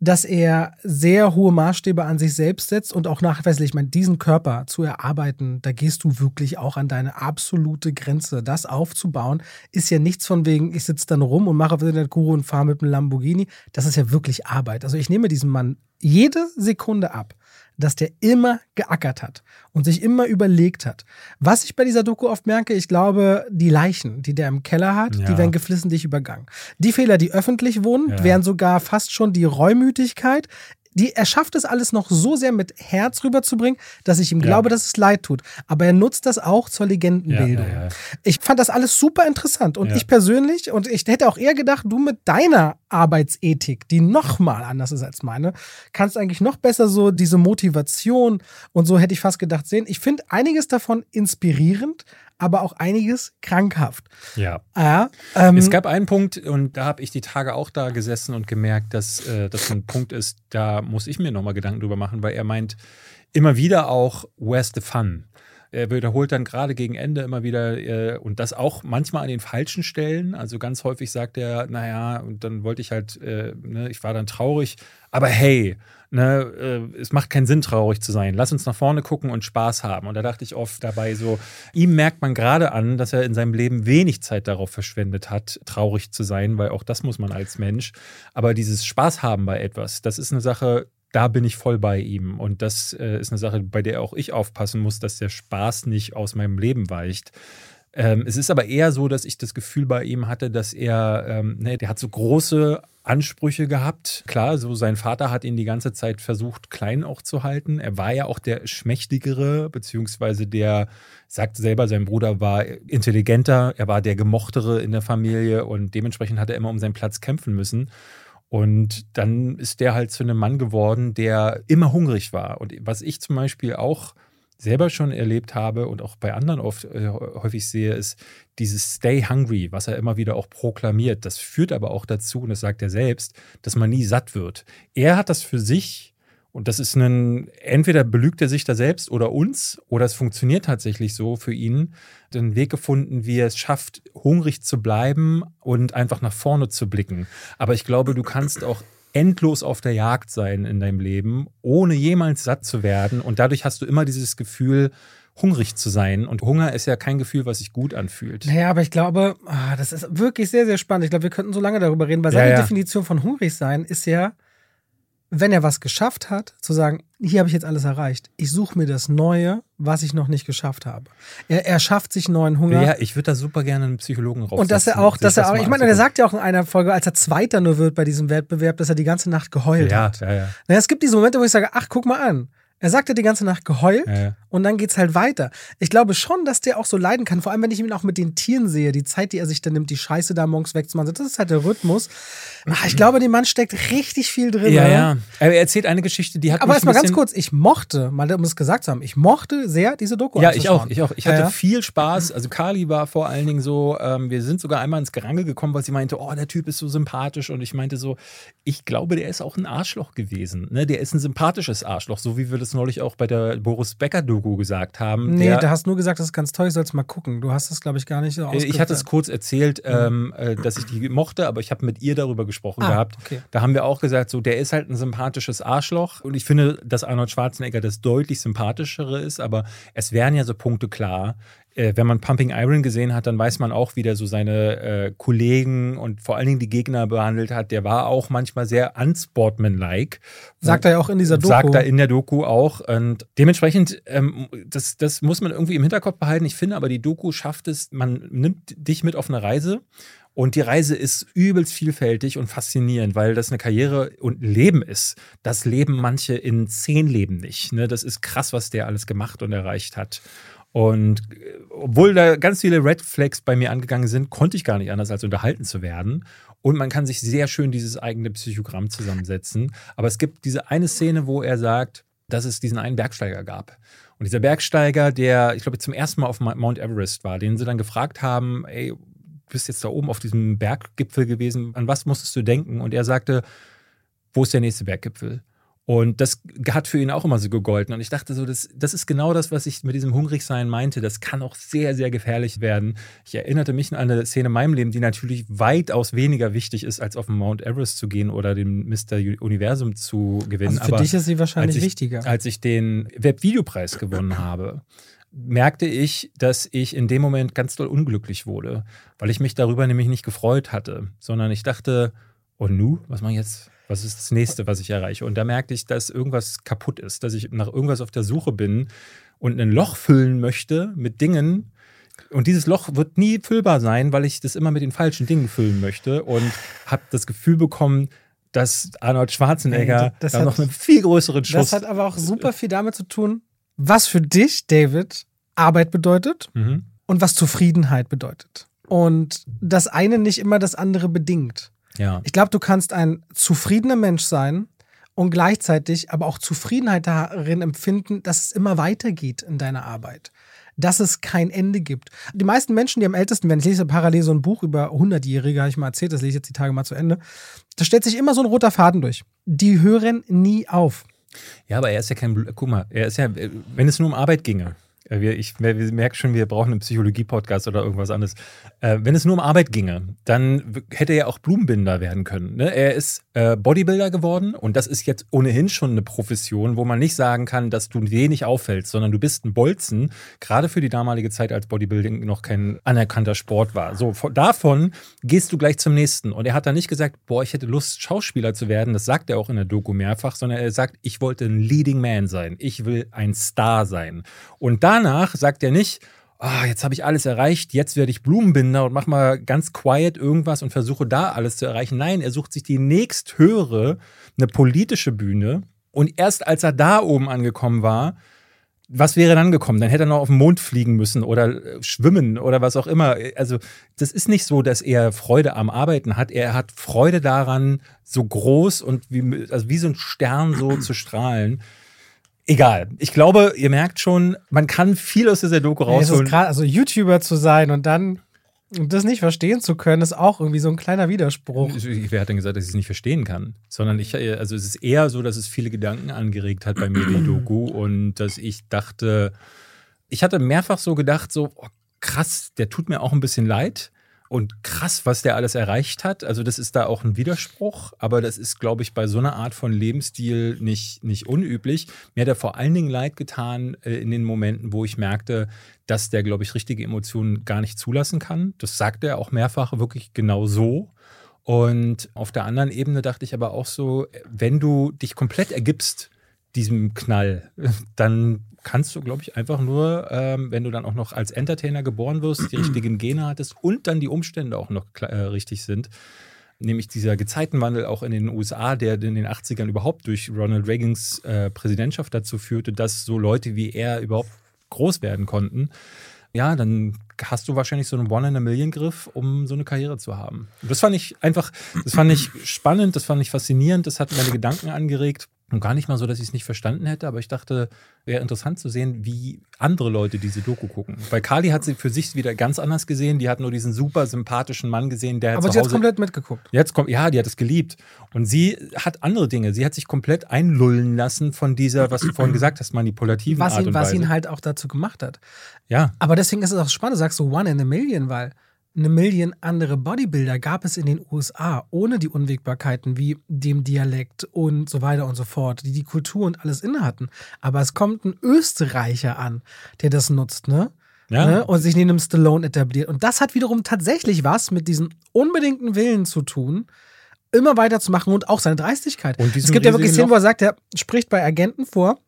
dass er sehr hohe Maßstäbe an sich selbst setzt und auch nachweislich, ich meine, diesen Körper zu erarbeiten, da gehst du wirklich auch an deine absolute Grenze. Das aufzubauen, ist ja nichts von wegen, ich sitze dann rum und mache Internet Guru und fahre mit einem Lamborghini. Das ist ja wirklich Arbeit. Also ich nehme diesem Mann jede Sekunde ab dass der immer geackert hat und sich immer überlegt hat. Was ich bei dieser Doku oft merke, ich glaube, die Leichen, die der im Keller hat, ja. die werden geflissentlich übergangen. Die Fehler, die öffentlich wohnen, ja. wären sogar fast schon die Reumütigkeit die, er schafft es alles noch so sehr mit Herz rüberzubringen, dass ich ihm ja. glaube, dass es leid tut. Aber er nutzt das auch zur Legendenbildung. Ja, ja, ich fand das alles super interessant. Und ich persönlich, und ich hätte auch eher gedacht, du mit deiner Arbeitsethik, die nochmal anders ist als meine, kannst eigentlich noch besser so diese Motivation und so hätte ich fast gedacht sehen. Ich finde einiges davon inspirierend, aber auch einiges krankhaft. Ja. ja ähm, es gab einen Punkt, und da habe ich die Tage auch da gesessen und gemerkt, dass äh, das ein Punkt ist, da muss ich mir nochmal Gedanken drüber machen, weil er meint immer wieder auch, where's the fun? Er wiederholt dann gerade gegen Ende immer wieder äh, und das auch manchmal an den falschen Stellen. Also ganz häufig sagt er, naja, und dann wollte ich halt, äh, ne, ich war dann traurig, aber hey, ne, äh, es macht keinen Sinn, traurig zu sein. Lass uns nach vorne gucken und Spaß haben. Und da dachte ich oft dabei so, ihm merkt man gerade an, dass er in seinem Leben wenig Zeit darauf verschwendet hat, traurig zu sein, weil auch das muss man als Mensch. Aber dieses Spaß haben bei etwas, das ist eine Sache, da bin ich voll bei ihm. Und das äh, ist eine Sache, bei der auch ich aufpassen muss, dass der Spaß nicht aus meinem Leben weicht. Ähm, es ist aber eher so, dass ich das Gefühl bei ihm hatte, dass er, ähm, ne, der hat so große Ansprüche gehabt. Klar, so sein Vater hat ihn die ganze Zeit versucht, klein auch zu halten. Er war ja auch der Schmächtigere, beziehungsweise der, sagt selber, sein Bruder war intelligenter, er war der Gemochtere in der Familie und dementsprechend hat er immer um seinen Platz kämpfen müssen. Und dann ist der halt zu einem Mann geworden, der immer hungrig war. Und was ich zum Beispiel auch selber schon erlebt habe und auch bei anderen oft äh, häufig sehe, ist dieses Stay Hungry, was er immer wieder auch proklamiert. Das führt aber auch dazu, und das sagt er selbst, dass man nie satt wird. Er hat das für sich und das ist ein, entweder belügt er sich da selbst oder uns, oder es funktioniert tatsächlich so für ihn, den Weg gefunden, wie er es schafft, hungrig zu bleiben und einfach nach vorne zu blicken. Aber ich glaube, du kannst auch endlos auf der Jagd sein in deinem Leben, ohne jemals satt zu werden. Und dadurch hast du immer dieses Gefühl, hungrig zu sein. Und Hunger ist ja kein Gefühl, was sich gut anfühlt. Naja, aber ich glaube, ah, das ist wirklich sehr, sehr spannend. Ich glaube, wir könnten so lange darüber reden, weil seine ja, ja. Definition von hungrig sein ist ja, wenn er was geschafft hat, zu sagen, hier habe ich jetzt alles erreicht. Ich suche mir das Neue, was ich noch nicht geschafft habe. Er, er schafft sich neuen Hunger. Ja, ich würde da super gerne einen Psychologen raus. Und dass er auch, dass er auch, ich meine, er sagt ja auch in einer Folge, als er Zweiter nur wird bei diesem Wettbewerb, dass er die ganze Nacht geheult ja, hat. Ja, ja. Naja, es gibt diese Momente, wo ich sage, ach, guck mal an. Er sagt ja die ganze Nacht geheult ja, ja. und dann geht's halt weiter. Ich glaube schon, dass der auch so leiden kann, vor allem wenn ich ihn auch mit den Tieren sehe, die Zeit, die er sich dann nimmt, die Scheiße da morgens wegzumachen. Das ist halt der Rhythmus. Ach, ich glaube, dem Mann steckt richtig viel drin. Ja, ja. Er erzählt eine Geschichte, die hat Aber erstmal ganz kurz, ich mochte, mal um es gesagt zu haben, ich mochte sehr diese Doku. Ja, ich auch, ich auch. Ich hatte ja, viel Spaß. Also Kali war vor allen Dingen so, ähm, wir sind sogar einmal ins Gerangel gekommen, weil sie meinte, oh, der Typ ist so sympathisch und ich meinte so, ich glaube, der ist auch ein Arschloch gewesen. Ne? Der ist ein sympathisches Arschloch, so wie wir das neulich auch bei der Boris Becker-Doku gesagt haben. Nee, du hast nur gesagt, das ist ganz toll, ich soll es mal gucken. Du hast es, glaube ich, gar nicht so Ich hatte es kurz erzählt, mhm. ähm, äh, dass ich die mochte, aber ich habe mit ihr darüber gesprochen ah, gehabt. Okay. Da haben wir auch gesagt, so, der ist halt ein sympathisches Arschloch. Und ich finde, dass Arnold Schwarzenegger das deutlich sympathischere ist, aber es wären ja so Punkte klar äh, wenn man Pumping Iron gesehen hat, dann weiß man auch, wie der so seine äh, Kollegen und vor allen Dingen die Gegner behandelt hat. Der war auch manchmal sehr unsportmanlike. Sagt er ja auch in dieser Doku. Sagt er in der Doku auch. Und dementsprechend, ähm, das, das muss man irgendwie im Hinterkopf behalten. Ich finde aber, die Doku schafft es, man nimmt dich mit auf eine Reise und die Reise ist übelst vielfältig und faszinierend, weil das eine Karriere und Leben ist. Das leben manche in zehn Leben nicht. Ne? Das ist krass, was der alles gemacht und erreicht hat. Und äh, obwohl da ganz viele Red Flags bei mir angegangen sind, konnte ich gar nicht anders als unterhalten zu werden. Und man kann sich sehr schön dieses eigene Psychogramm zusammensetzen. Aber es gibt diese eine Szene, wo er sagt, dass es diesen einen Bergsteiger gab. Und dieser Bergsteiger, der, ich glaube, zum ersten Mal auf Mount Everest war, den sie dann gefragt haben, ey, du bist jetzt da oben auf diesem Berggipfel gewesen, an was musstest du denken? Und er sagte, wo ist der nächste Berggipfel? Und das hat für ihn auch immer so gegolten. Und ich dachte so, das, das ist genau das, was ich mit diesem Hungrigsein meinte. Das kann auch sehr, sehr gefährlich werden. Ich erinnerte mich an eine Szene in meinem Leben, die natürlich weitaus weniger wichtig ist, als auf den Mount Everest zu gehen oder den Mr. Universum zu gewinnen. Also für Aber dich ist sie wahrscheinlich als ich, wichtiger. Als ich den Webvideopreis gewonnen habe, merkte ich, dass ich in dem Moment ganz doll unglücklich wurde, weil ich mich darüber nämlich nicht gefreut hatte, sondern ich dachte, oh nu, was mache ich jetzt? Was ist das nächste, was ich erreiche? Und da merkte ich, dass irgendwas kaputt ist, dass ich nach irgendwas auf der Suche bin und ein Loch füllen möchte mit Dingen. Und dieses Loch wird nie füllbar sein, weil ich das immer mit den falschen Dingen füllen möchte und habe das Gefühl bekommen, dass Arnold Schwarzenegger hey, das da hat, noch einen viel größeren Schuss. Das hat aber auch super viel damit zu tun, was für dich, David, Arbeit bedeutet mhm. und was Zufriedenheit bedeutet. Und das eine nicht immer das andere bedingt. Ja. Ich glaube, du kannst ein zufriedener Mensch sein und gleichzeitig aber auch Zufriedenheit darin empfinden, dass es immer weitergeht in deiner Arbeit. Dass es kein Ende gibt. Die meisten Menschen, die am ältesten werden, ich lese parallel so ein Buch über 100-Jährige, habe ich mal erzählt, das lese ich jetzt die Tage mal zu Ende. Da stellt sich immer so ein roter Faden durch. Die hören nie auf. Ja, aber er ist ja kein, guck mal, er ist ja, wenn es nur um Arbeit ginge, äh, ich wir merken schon, wir brauchen einen Psychologie-Podcast oder irgendwas anderes. Äh, wenn es nur um Arbeit ginge, dann hätte er auch Blumenbinder werden können. Ne? Er ist äh, Bodybuilder geworden und das ist jetzt ohnehin schon eine Profession, wo man nicht sagen kann, dass du wenig auffällst, sondern du bist ein Bolzen, gerade für die damalige Zeit, als Bodybuilding noch kein anerkannter Sport war. So, von, davon gehst du gleich zum nächsten. Und er hat dann nicht gesagt, boah, ich hätte Lust, Schauspieler zu werden. Das sagt er auch in der Doku mehrfach, sondern er sagt, ich wollte ein Leading Man sein. Ich will ein Star sein. Und da danach sagt er nicht, oh, jetzt habe ich alles erreicht, jetzt werde ich Blumenbinder und mache mal ganz quiet irgendwas und versuche da alles zu erreichen. Nein, er sucht sich die nächsthöhere, eine politische Bühne. Und erst als er da oben angekommen war, was wäre dann gekommen? Dann hätte er noch auf den Mond fliegen müssen oder äh, schwimmen oder was auch immer. Also, das ist nicht so, dass er Freude am Arbeiten hat. Er hat Freude daran, so groß und wie, also wie so ein Stern so zu strahlen Egal. Ich glaube, ihr merkt schon, man kann viel aus dieser Doku rausholen. Grad, also YouTuber zu sein und dann das nicht verstehen zu können, ist auch irgendwie so ein kleiner Widerspruch. Wer hat denn gesagt, dass ich es nicht verstehen kann? Sondern ich, also es ist eher so, dass es viele Gedanken angeregt hat bei mir, die [CLEARS THROAT] Doku. Und dass ich dachte, ich hatte mehrfach so gedacht, so, oh, krass, der tut mir auch ein bisschen leid. Und krass, was der alles erreicht hat. Also, das ist da auch ein Widerspruch, aber das ist, glaube ich, bei so einer Art von Lebensstil nicht, nicht unüblich. Mir hat er vor allen Dingen leid getan äh, in den Momenten, wo ich merkte, dass der, glaube ich, richtige Emotionen gar nicht zulassen kann. Das sagt er auch mehrfach wirklich genau so. Und auf der anderen Ebene dachte ich aber auch so, wenn du dich komplett ergibst, diesem Knall, [LAUGHS] dann kannst du, glaube ich, einfach nur, ähm, wenn du dann auch noch als Entertainer geboren wirst, die richtigen [CLEARS THROAT] Gene hattest und dann die Umstände auch noch äh, richtig sind, nämlich dieser Gezeitenwandel auch in den USA, der in den 80ern überhaupt durch Ronald Reagans äh, Präsidentschaft dazu führte, dass so Leute wie er überhaupt groß werden konnten. Ja, dann hast du wahrscheinlich so einen One-in-a-Million-Griff, um so eine Karriere zu haben. das fand ich einfach, das fand ich spannend, das fand ich faszinierend, das hat meine Gedanken angeregt. Und gar nicht mal so, dass ich es nicht verstanden hätte, aber ich dachte, wäre interessant zu sehen, wie andere Leute diese Doku gucken. Weil Kali hat sie für sich wieder ganz anders gesehen. Die hat nur diesen super sympathischen Mann gesehen, der Aber sie hat komplett mitgeguckt. Jetzt kommt, ja, die hat es geliebt. Und sie hat andere Dinge. Sie hat sich komplett einlullen lassen von dieser, was du vorhin gesagt hast, manipulativen was Art ihn, und Was Weise. ihn halt auch dazu gemacht hat. Ja. Aber deswegen ist es auch spannend, sagst du One in a Million, weil eine Million andere Bodybuilder gab es in den USA ohne die Unwägbarkeiten wie dem Dialekt und so weiter und so fort, die die Kultur und alles inne hatten. Aber es kommt ein Österreicher an, der das nutzt, ne? Ja. Ne? Und sich neben einem Stallone etabliert. Und das hat wiederum tatsächlich was mit diesem unbedingten Willen zu tun, immer weiterzumachen und auch seine Dreistigkeit. Und es gibt ja wirklich Szenen, wo er sagt, er spricht bei Agenten vor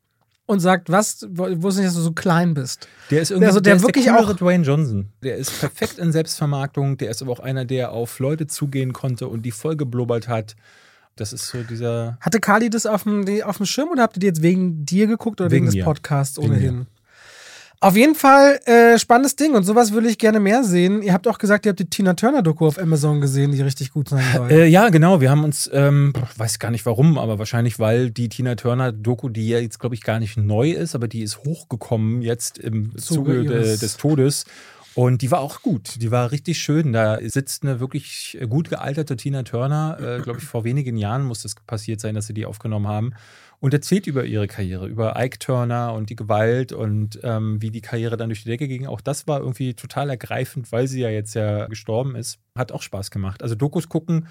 und sagt, was, wo es nicht, dass du so klein bist. Der ist irgendwie Also der der ist wirklich der auch- Dwayne Johnson. Der ist perfekt in Selbstvermarktung. Der ist aber auch einer, der auf Leute zugehen konnte und die voll geblubbert hat. Das ist so dieser. Hatte Kali das auf dem, auf dem Schirm oder habt ihr die jetzt wegen dir geguckt oder wegen, Wegen des. Podcasts ohnehin? Auf jeden Fall äh, spannendes Ding und sowas würde ich gerne mehr sehen. Ihr habt auch gesagt, ihr habt die Tina Turner Doku auf Amazon gesehen, die richtig gut sein soll. Äh, ja, genau. Wir haben uns, ähm, weiß gar nicht warum, aber wahrscheinlich, weil die Tina Turner Doku, die ja jetzt, glaube ich, gar nicht neu ist, aber die ist hochgekommen jetzt im Zuge Zuge de, des Todes. Und die war auch gut. Die war richtig schön. Da sitzt eine wirklich gut gealterte Tina Turner. Äh, glaube ich, vor wenigen Jahren muss das passiert sein, dass sie die aufgenommen haben. Und erzählt über ihre Karriere, über Ike Turner und die Gewalt und ähm, wie die Karriere dann durch die Decke ging. Auch das war irgendwie total ergreifend, weil sie ja jetzt ja gestorben ist. Hat auch Spaß gemacht. Also Dokus gucken,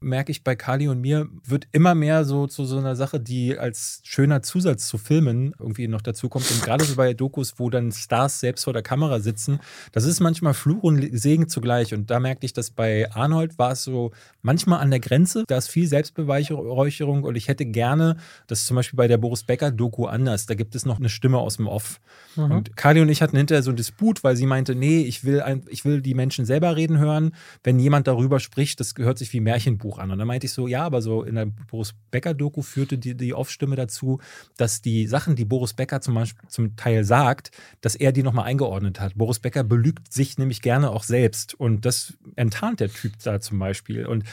merke ich bei Kali und mir, wird immer mehr so zu so einer Sache, die als schöner Zusatz zu Filmen irgendwie noch dazu kommt. Und gerade so bei Dokus, wo dann Stars selbst vor der Kamera sitzen, das ist manchmal Fluch und Segen zugleich. Und da merkte ich, dass bei Arnold war es so manchmal an der Grenze. Da ist viel Selbstbeweihräucherung und ich hätte gerne, das ist zum Beispiel bei der Boris Becker-Doku anders, da gibt es noch eine Stimme aus dem Off. Mhm. Und Kali und ich hatten hinterher so einen Disput, weil sie meinte, nee, ich will, ein, ich will die Menschen selber reden hören. Wenn jemand darüber spricht, das gehört sich wie Märchenbuch an. Und dann meinte ich so, ja, aber so in der Boris Becker-Doku führte die, die Off-Stimme dazu, dass die Sachen, die Boris Becker zum, Beispiel, zum Teil sagt, dass er die nochmal eingeordnet hat. Boris Becker belügt sich nämlich gerne auch selbst. Und das enttarnt der Typ da zum Beispiel. Und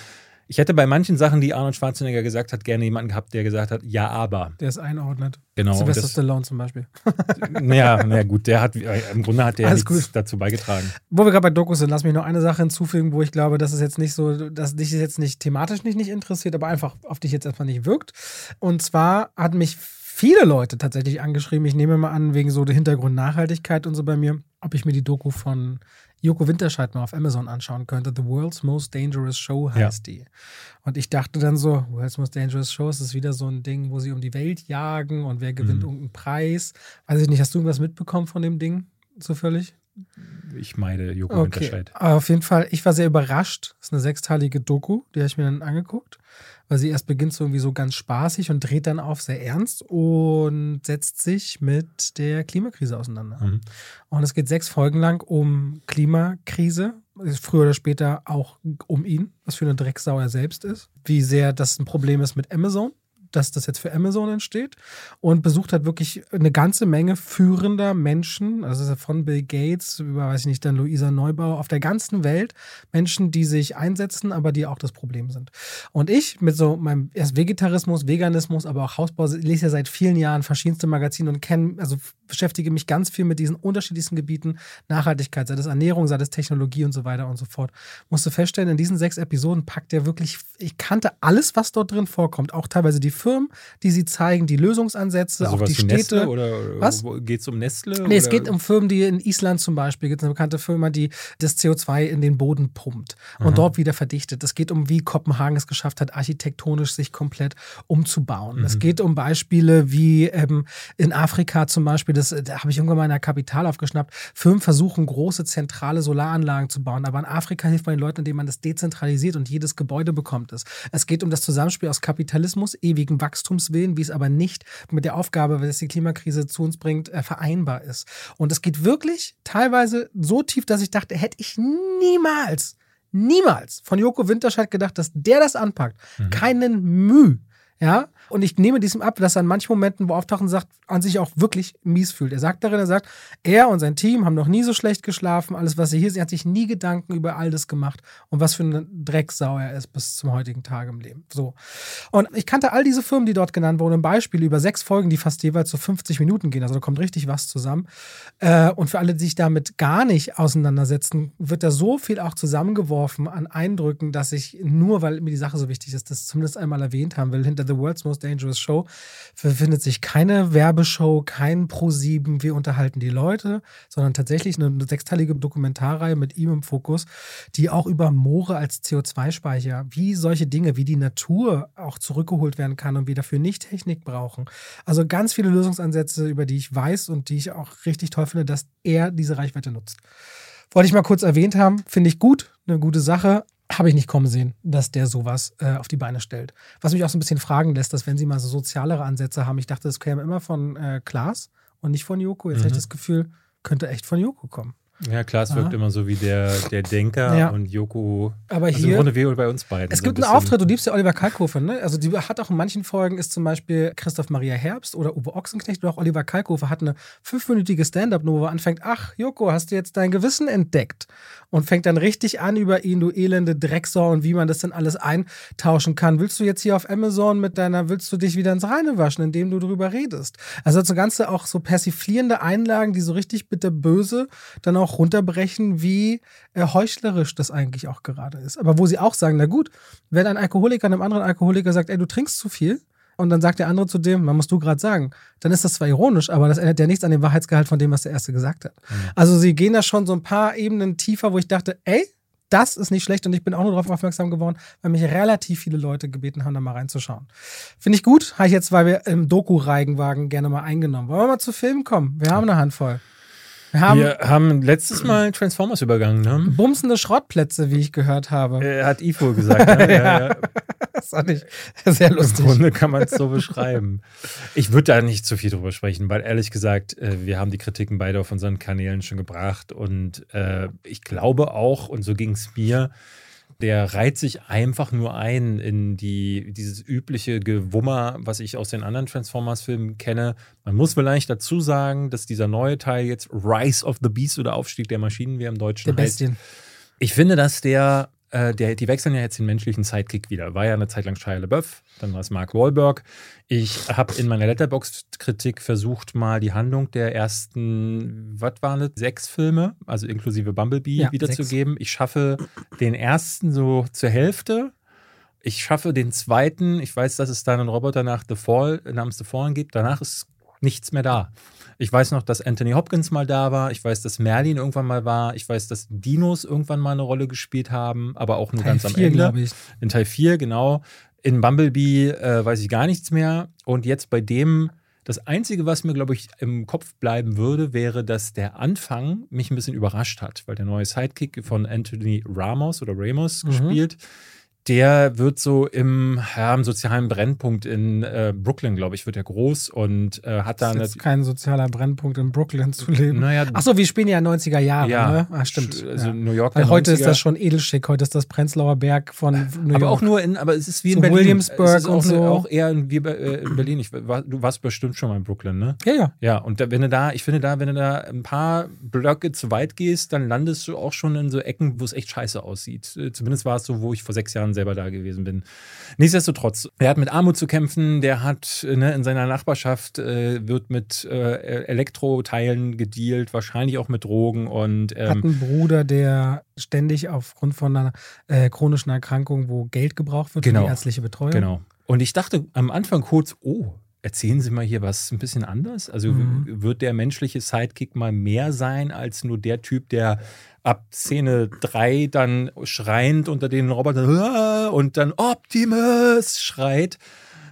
ich hätte bei manchen Sachen, die Arnold Schwarzenegger gesagt hat, gerne jemanden gehabt, der gesagt hat, ja, aber. Der ist einordnet. Genau. Sylvester Stallone zum Beispiel. [LAUGHS] naja, naja, gut, der hat, äh, im Grunde hat der Alles nichts gut. dazu beigetragen. Wo wir gerade bei Dokus sind, lass mich noch eine Sache hinzufügen, wo ich glaube, dass es jetzt nicht so, dass dich jetzt nicht thematisch nicht, nicht interessiert, aber einfach auf dich jetzt erstmal nicht wirkt. Und zwar hat mich viele Leute tatsächlich angeschrieben, ich nehme mal an, wegen so der Hintergrund Nachhaltigkeit und so bei mir, ob ich mir die Doku von Joko Winterscheid mal auf Amazon anschauen könnte. The World's Most Dangerous Show heißt die. Und ich dachte dann so, World's Most Dangerous Show, es ist wieder so ein Ding, wo sie um die Welt jagen und wer gewinnt Mhm. irgendeinen Preis. Weiß ich nicht, hast du irgendwas mitbekommen von dem Ding? Zufällig? Ich meide Joko Okay. Winterscheid. Auf jeden Fall, ich war sehr überrascht. Das ist eine sechsteilige Doku, die habe ich mir dann angeguckt, weil sie erst beginnt so irgendwie so ganz spaßig und dreht dann auf sehr ernst und setzt sich mit der Klimakrise auseinander. Mhm. Und es geht sechs Folgen lang um Klimakrise, früher oder später auch um ihn, was für eine Drecksau er selbst ist, wie sehr das ein Problem ist mit Amazon, dass das jetzt für Amazon entsteht und besucht hat wirklich eine ganze Menge führender Menschen, also von Bill Gates über, weiß ich nicht, dann Luisa Neubauer auf der ganzen Welt, Menschen, die sich einsetzen, aber die auch das Problem sind. Und ich mit so meinem erst Vegetarismus, Veganismus, aber auch Hausbau, lese ja seit vielen Jahren verschiedenste Magazine und kenne, also beschäftige mich ganz viel mit diesen unterschiedlichsten Gebieten, Nachhaltigkeit, sei das Ernährung, sei das Technologie und so weiter und so fort. Musste feststellen, in diesen sechs Episoden packt er wirklich, ich kannte alles, was dort drin vorkommt, auch teilweise die Firmen, die sie zeigen, die Lösungsansätze, also auch die Städte. Nestle oder was? Geht es um Nestle? Nee, oder? es geht um Firmen, die in Island zum Beispiel, gibt es eine bekannte Firma, die das CO2 in den Boden pumpt und Aha. dort wieder verdichtet. Es geht um, wie Kopenhagen es geschafft hat, architektonisch sich komplett umzubauen. Mhm. Es geht um Beispiele wie ähm, in Afrika zum Beispiel, das da habe ich irgendwann mal in der Kapital aufgeschnappt, Firmen versuchen, große zentrale Solaranlagen zu bauen, aber in Afrika hilft man den Leuten, indem man das dezentralisiert und jedes Gebäude bekommt es. Es geht um das Zusammenspiel aus Kapitalismus, ewigen Wachstumswillen, wie es aber nicht mit der Aufgabe, weil es die Klimakrise zu uns bringt, äh, vereinbar ist. Und es geht wirklich teilweise so tief, dass ich dachte, hätte ich niemals, niemals von Joko Winterscheid gedacht, dass der das anpackt. Mhm. Keinen Mühe. Ja, und ich nehme diesem ab, dass er in manchen Momenten, wo auftauchen sagt, an sich auch wirklich mies fühlt. Er sagt darin, er sagt, er und sein Team haben noch nie so schlecht geschlafen. Alles, was er hier sieht, hat sich nie Gedanken über all das gemacht und was für eine Drecksau er ist bis zum heutigen Tag im Leben. So. Und ich kannte all diese Firmen, die dort genannt wurden, im Beispiel über sechs Folgen, die fast jeweils so 50 Minuten gehen. Also da kommt richtig was zusammen. Äh, und für alle, die sich damit gar nicht auseinandersetzen, wird da so viel auch zusammengeworfen an Eindrücken, dass ich nur, weil mir die Sache so wichtig ist, das zumindest einmal erwähnt haben will, hinter The World's Most Dangerous Show befindet sich keine Werbeshow, kein Pro7, wir unterhalten die Leute, sondern tatsächlich eine sechsteilige Dokumentarreihe mit ihm im Fokus, die auch über Moore als CO2-Speicher, wie solche Dinge, wie die Natur auch zurückgeholt werden kann und wir dafür nicht Technik brauchen. Also ganz viele Lösungsansätze, über die ich weiß und die ich auch richtig toll finde, dass er diese Reichweite nutzt. Wollte ich mal kurz erwähnt haben, finde ich gut, eine gute Sache, habe ich nicht kommen sehen, dass der sowas äh, auf die Beine stellt. Was mich auch so ein bisschen fragen lässt, dass wenn sie mal so sozialere Ansätze haben, ich dachte, das käme immer von äh, Klaas und nicht von Joko. Jetzt mhm. habe ich das Gefühl, könnte echt von Joko kommen. Ja, klar, es wirkt immer so wie der, der Denker ja. und Joko. Aber also hier. Im Grunde wie bei uns beiden. Es so gibt ein einen Auftritt, du liebst ja Oliver Kalkofe, ne? Also, die hat auch in manchen Folgen ist zum Beispiel Christoph Maria Herbst oder Uwe Ochsenknecht oder auch Oliver Kalkofe hat eine fünfminütige Stand-up, wo er anfängt: Ach, Joko, hast du jetzt dein Gewissen entdeckt? Und fängt dann richtig an über ihn, du elende Drecksau und wie man das denn alles eintauschen kann. Willst du jetzt hier auf Amazon mit deiner, willst du dich wieder ins Reine waschen, indem du drüber redest? Also, so ganze auch so persiflierende Einlagen, die so richtig bitterböse dann auch runterbrechen wie äh, heuchlerisch das eigentlich auch gerade ist. Aber wo sie auch sagen, na gut, wenn ein Alkoholiker einem anderen Alkoholiker sagt, ey, du trinkst zu viel, und dann sagt der andere zu dem, man musst du gerade sagen, dann ist das zwar ironisch, aber das ändert ja nichts an dem Wahrheitsgehalt von dem, was der Erste gesagt hat. Mhm. Also sie gehen da schon so ein paar Ebenen tiefer, wo ich dachte, ey, das ist nicht schlecht und ich bin auch nur darauf aufmerksam geworden, weil mich relativ viele Leute gebeten haben, da mal reinzuschauen. Finde ich gut, habe ich jetzt, weil wir im Doku-Reigenwagen gerne mal eingenommen. Wollen wir mal zu Filmen kommen? Wir haben eine Handvoll. Wir haben, wir haben letztes Mal Transformers übergangen, ne? Bumsende Schrottplätze, wie ich gehört habe. Äh, hat Ifo gesagt. Ne? [LAUGHS] ja, ja. Das fand ich sehr lustig. Im Grunde kann man es so beschreiben. Ich würde da nicht zu viel drüber sprechen, weil ehrlich gesagt, äh, wir haben die Kritiken beide auf unseren Kanälen schon gebracht und äh, ich glaube auch, und so ging es mir, der reiht sich einfach nur ein in die, dieses übliche Gewummer, was ich aus den anderen Transformers-Filmen kenne. Man muss vielleicht dazu sagen, dass dieser neue Teil jetzt Rise of the Beast oder Aufstieg der Maschinen, wie er im Deutschen der heißt. Bestien. Ich finde, dass der äh, der, die wechseln ja jetzt den menschlichen Sidekick wieder. War ja eine Zeit lang Shia LaBeouf, dann war es Mark Wahlberg. Ich habe in meiner Letterboxd-Kritik versucht, mal die Handlung der ersten, was waren das, sechs Filme, also inklusive Bumblebee, ja, wiederzugeben. Ich schaffe den ersten so zur Hälfte. Ich schaffe den zweiten. Ich weiß, dass es da einen Roboter nach The Fall, namens The Fallen gibt. Danach ist nichts mehr da. Ich weiß noch, dass Anthony Hopkins mal da war. Ich weiß, dass Merlin irgendwann mal war. Ich weiß, dass Dinos irgendwann mal eine Rolle gespielt haben, aber auch nur Teil ganz am 4, Ende. Ich. In Teil 4, genau. In Bumblebee äh, weiß ich gar nichts mehr. Und jetzt bei dem, das Einzige, was mir, glaube ich, im Kopf bleiben würde, wäre, dass der Anfang mich ein bisschen überrascht hat, weil der neue Sidekick von Anthony Ramos oder Ramos mhm. gespielt der wird so im, ja, im sozialen Brennpunkt in äh, Brooklyn, glaube ich, wird er groß und äh, hat da Das eine. ist kein sozialer Brennpunkt in Brooklyn zu leben. Naja, Achso, wir spielen ja 90er Jahre, ja, ne? Ah, stimmt. Also ja. New York. Weil heute ist 90er. das schon edelschick, heute ist das Prenzlauer Berg von New aber York. auch nur in, aber es ist wie in So Berlin. Williamsburg es ist auch, und so. auch eher in, wie bei, äh, in Berlin. Ich, war, du warst bestimmt schon mal in Brooklyn, ne? ja, ja. Ja, und da, wenn du da, ich finde da, wenn du da ein paar Blöcke zu weit gehst, dann landest du auch schon in so Ecken, wo es echt scheiße aussieht. Äh, Zumindest war es so, wo ich vor sechs Jahren selber da gewesen bin. Nichtsdestotrotz, er hat mit Armut zu kämpfen, der hat äh, ne, in seiner Nachbarschaft äh, wird mit äh, Elektroteilen gedealt, wahrscheinlich auch mit Drogen und Hat ähm, einen Bruder, der ständig aufgrund von einer äh, chronischen Erkrankung, wo Geld gebraucht wird für Genau. die ärztliche Betreuung. Genau. Und ich dachte am Anfang kurz, oh, erzählen Sie mal hier was ein bisschen anders? Also Mhm. wird der menschliche Sidekick mal mehr sein als nur der Typ, der ab Szene 3 dann schreiend unter den Robotern "Ah!" und dann Optimus schreit?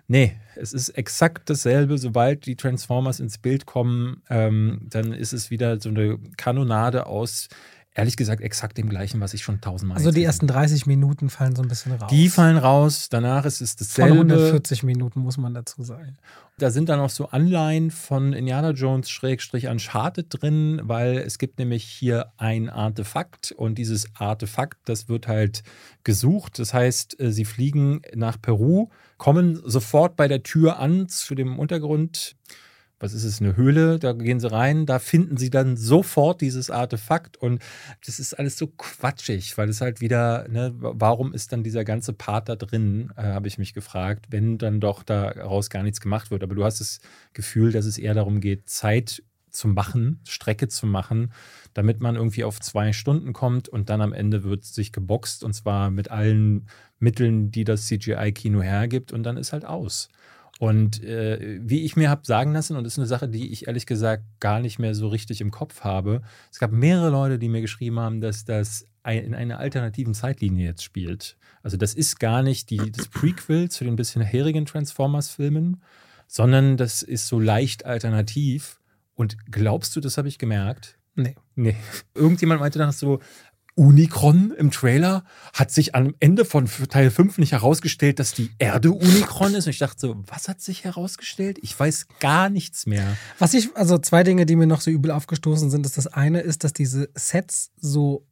Nee, es ist exakt dasselbe. Sobald die Transformers ins Bild kommen, ähm, dann ist es wieder so eine Kanonade aus, ehrlich gesagt, exakt dem gleichen, was ich schon tausendmal Also die ersten 30 Minuten fallen so ein bisschen raus. die fallen raus, danach ist es von dasselbe. 140 Minuten, muss man dazu sagen. Da sind dann auch so Anleihen von Indiana Jones Schrägstrich Uncharted drin, weil es gibt nämlich hier ein Artefakt und dieses Artefakt, das wird halt gesucht. Das heißt, äh, sie fliegen nach Peru, kommen sofort bei der Tür an zu dem Untergrund. Was ist es, eine Höhle? Da gehen sie rein, da finden sie dann sofort dieses Artefakt und das ist alles so quatschig, weil es halt wieder, ne, warum ist dann dieser ganze Part da drin, äh, habe ich mich gefragt, wenn dann doch daraus gar nichts gemacht wird. Aber du hast das Gefühl, dass es eher darum geht, Zeit zu machen, Strecke zu machen, damit man irgendwie auf zwei Stunden kommt und dann am Ende wird sich geboxt und zwar mit allen Mitteln, die das CGI-Kino hergibt und dann ist halt aus. Und äh, wie ich mir habe sagen lassen, und das ist eine Sache, die ich ehrlich gesagt gar nicht mehr so richtig im Kopf habe, es gab mehrere Leute, die mir geschrieben haben, dass das in einer alternativen Zeitlinie jetzt spielt. Also das ist gar nicht die, das Prequel zu den bisherigen Transformers-Filmen, sondern das ist so leicht alternativ. Und glaubst du, das habe ich gemerkt? Nee. Nee. [LAUGHS] Irgendjemand meinte dann so, Unicron im Trailer hat sich am Ende von Teil 5 nicht herausgestellt, dass die Erde Unicron ist. Und ich dachte so, was hat sich herausgestellt? Ich weiß gar nichts mehr. Was ich, also zwei Dinge, die mir noch so übel aufgestoßen sind, ist das eine ist, dass diese Sets so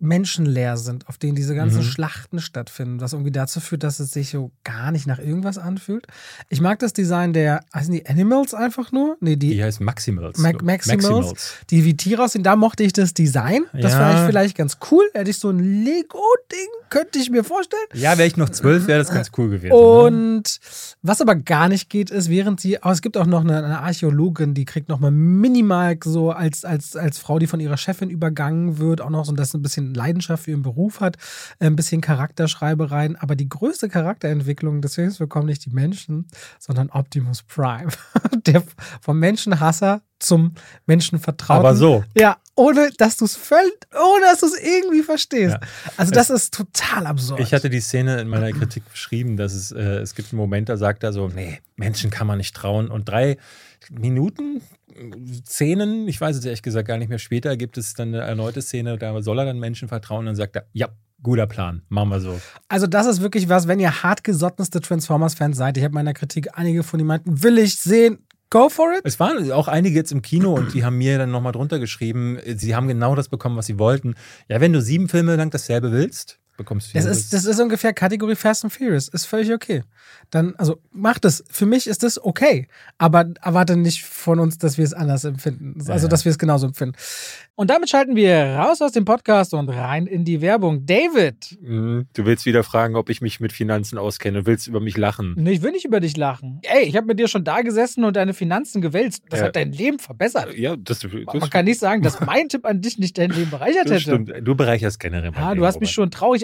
menschenleer sind, auf denen diese ganzen Mhm. Schlachten stattfinden, was irgendwie dazu führt, dass es sich so gar nicht nach irgendwas anfühlt. Ich mag das Design der, heißen die Animals einfach nur? Nee, die, Die heißt Maximals. Ma Maximals, die wie Tiere aussehen, da mochte ich das Design. Das Ja. fand ich vielleicht ganz cool. Hätte ich so ein Lego-Ding, könnte ich mir vorstellen. Ja, wäre ich noch zwölf, wäre das ganz cool gewesen. ne? Und was aber gar nicht geht, ist, während sie, aber es gibt auch noch eine, eine Archäologin, die kriegt noch mal minimal so als, als, als Frau, die von ihrer Chefin übergangen wird, auch noch so, ein bisschen Leidenschaft für ihren Beruf hat, ein bisschen Charakterschreibereien. Aber die größte Charakterentwicklung, deswegen bekommen nicht die Menschen, sondern Optimus Prime. [LAUGHS] Der vom Menschenhasser zum Menschenvertrauten. Aber so. Ja, ohne dass du es völlig, ohne dass du es irgendwie verstehst. Ja. Also das ist total absurd. Ich hatte die Szene in meiner Kritik beschrieben, dass es, äh, es gibt einen Moment, da sagt er so, nee, Menschen kann man nicht trauen. Und drei Minuten, Szenen, ich weiß es ehrlich gesagt gar nicht mehr, später gibt es dann eine erneute Szene, da soll er dann Menschen vertrauen und dann sagt er, ja, guter Plan, machen wir so. Also das ist wirklich was, wenn ihr hartgesottenste Transformers-Fans seid. Ich habe in meiner Kritik einige von die meinten, will ich sehen, go for it. Es waren auch einige jetzt im Kino und die haben mir dann nochmal drunter geschrieben, sie haben genau das bekommen, was sie wollten. Ja, wenn du sieben Filme lang dasselbe willst, bekommst du Das ist, das ist ungefähr Kategorie Fast and Furious. Ist völlig okay. Dann, also macht es. Für mich ist das okay. Aber erwarte nicht von uns, dass wir es anders empfinden. Also, Ja. dass wir es genauso empfinden. Und damit schalten wir raus aus dem Podcast und rein in die Werbung. David, Mhm. Du willst wieder fragen, ob ich mich mit Finanzen auskenne und willst über mich lachen. nee, ich will nicht über dich lachen. Ey, ich habe mit dir schon da gesessen und deine Finanzen gewälzt. Das Ja. hat dein Leben verbessert. Ja, das, das, Man kann nicht sagen, dass [LAUGHS] mein Tipp an dich nicht dein Leben bereichert das hätte. stimmt. Du bereicherst generell Ja, du hast mich Robert. schon traurig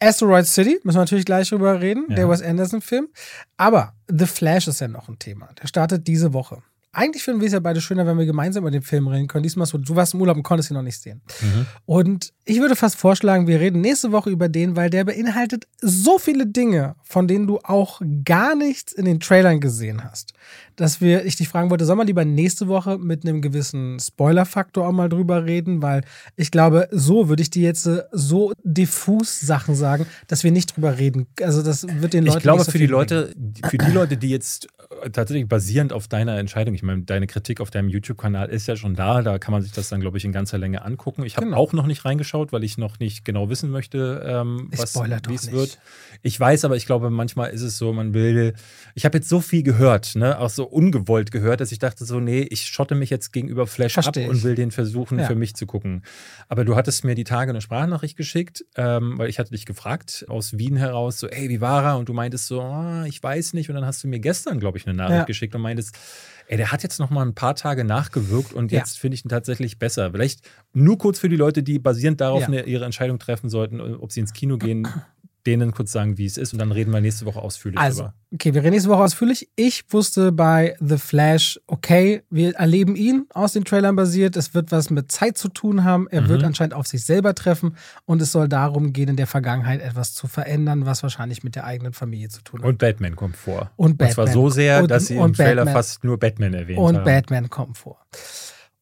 Asteroid City, müssen wir natürlich gleich drüber reden, Ja. der Wes Anderson-Film. Aber The Flash ist ja noch ein Thema. Der startet diese Woche. Eigentlich finden wir es ja beide schöner, wenn wir gemeinsam über den Film reden können. Diesmal so, du warst im Urlaub und konntest ihn noch nicht sehen. Mhm. Und ich würde fast vorschlagen, wir reden nächste Woche über den, weil der beinhaltet so viele Dinge, von denen du auch gar nichts in den Trailern gesehen hast. Dass wir, ich dich fragen wollte, soll man lieber nächste Woche mit einem gewissen Spoiler-Faktor auch mal drüber reden, weil ich glaube, so würde ich dir jetzt äh, so diffus Sachen sagen, dass wir nicht drüber reden. Also das wird den Leuten Ich glaube, so für die Leute, für die Leute, die jetzt äh, tatsächlich basierend auf deiner Entscheidung, ich meine, deine Kritik auf deinem YouTube-Kanal ist ja schon da, da kann man sich das dann, glaube ich, in ganzer Länge angucken. Ich habe Genau. auch noch nicht reingeschaut, weil ich noch nicht genau wissen möchte, ähm, was, wie es wird. Ich weiß, aber ich glaube, manchmal ist es so, man will, ich habe jetzt so viel gehört, ne, auch so ungewollt gehört, dass ich dachte so, nee, ich schotte mich jetzt gegenüber Flash Versteh ab und will den versuchen, Ja. für mich zu gucken. Aber du hattest mir die Tage eine Sprachnachricht geschickt, ähm, weil ich hatte dich gefragt aus Wien heraus, so, ey, wie war er? Und du meintest so, ah, ich weiß nicht. Und dann hast du mir gestern, glaube ich, eine Nachricht Ja. geschickt und meintest, ey, der hat jetzt noch mal ein paar Tage nachgewirkt und Ja. jetzt finde ich ihn tatsächlich besser. Vielleicht nur kurz für die Leute, die basierend darauf Ja. eine, ihre Entscheidung treffen sollten, ob sie ins Kino gehen, denen kurz sagen, wie es ist und dann reden wir nächste Woche ausführlich Also, drüber. okay, wir reden nächste Woche ausführlich. Ich wusste bei The Flash, okay, wir erleben ihn aus den Trailern basiert. Es wird was mit Zeit zu tun haben. Er Mhm. wird anscheinend auf sich selber treffen und es soll darum gehen, in der Vergangenheit etwas zu verändern, was wahrscheinlich mit der eigenen Familie zu tun hat. Und Batman kommt vor. Und Und zwar Batman. so sehr, Und- dass sie im und Trailer Batman. fast nur Batman erwähnt und haben. Batman kommt vor.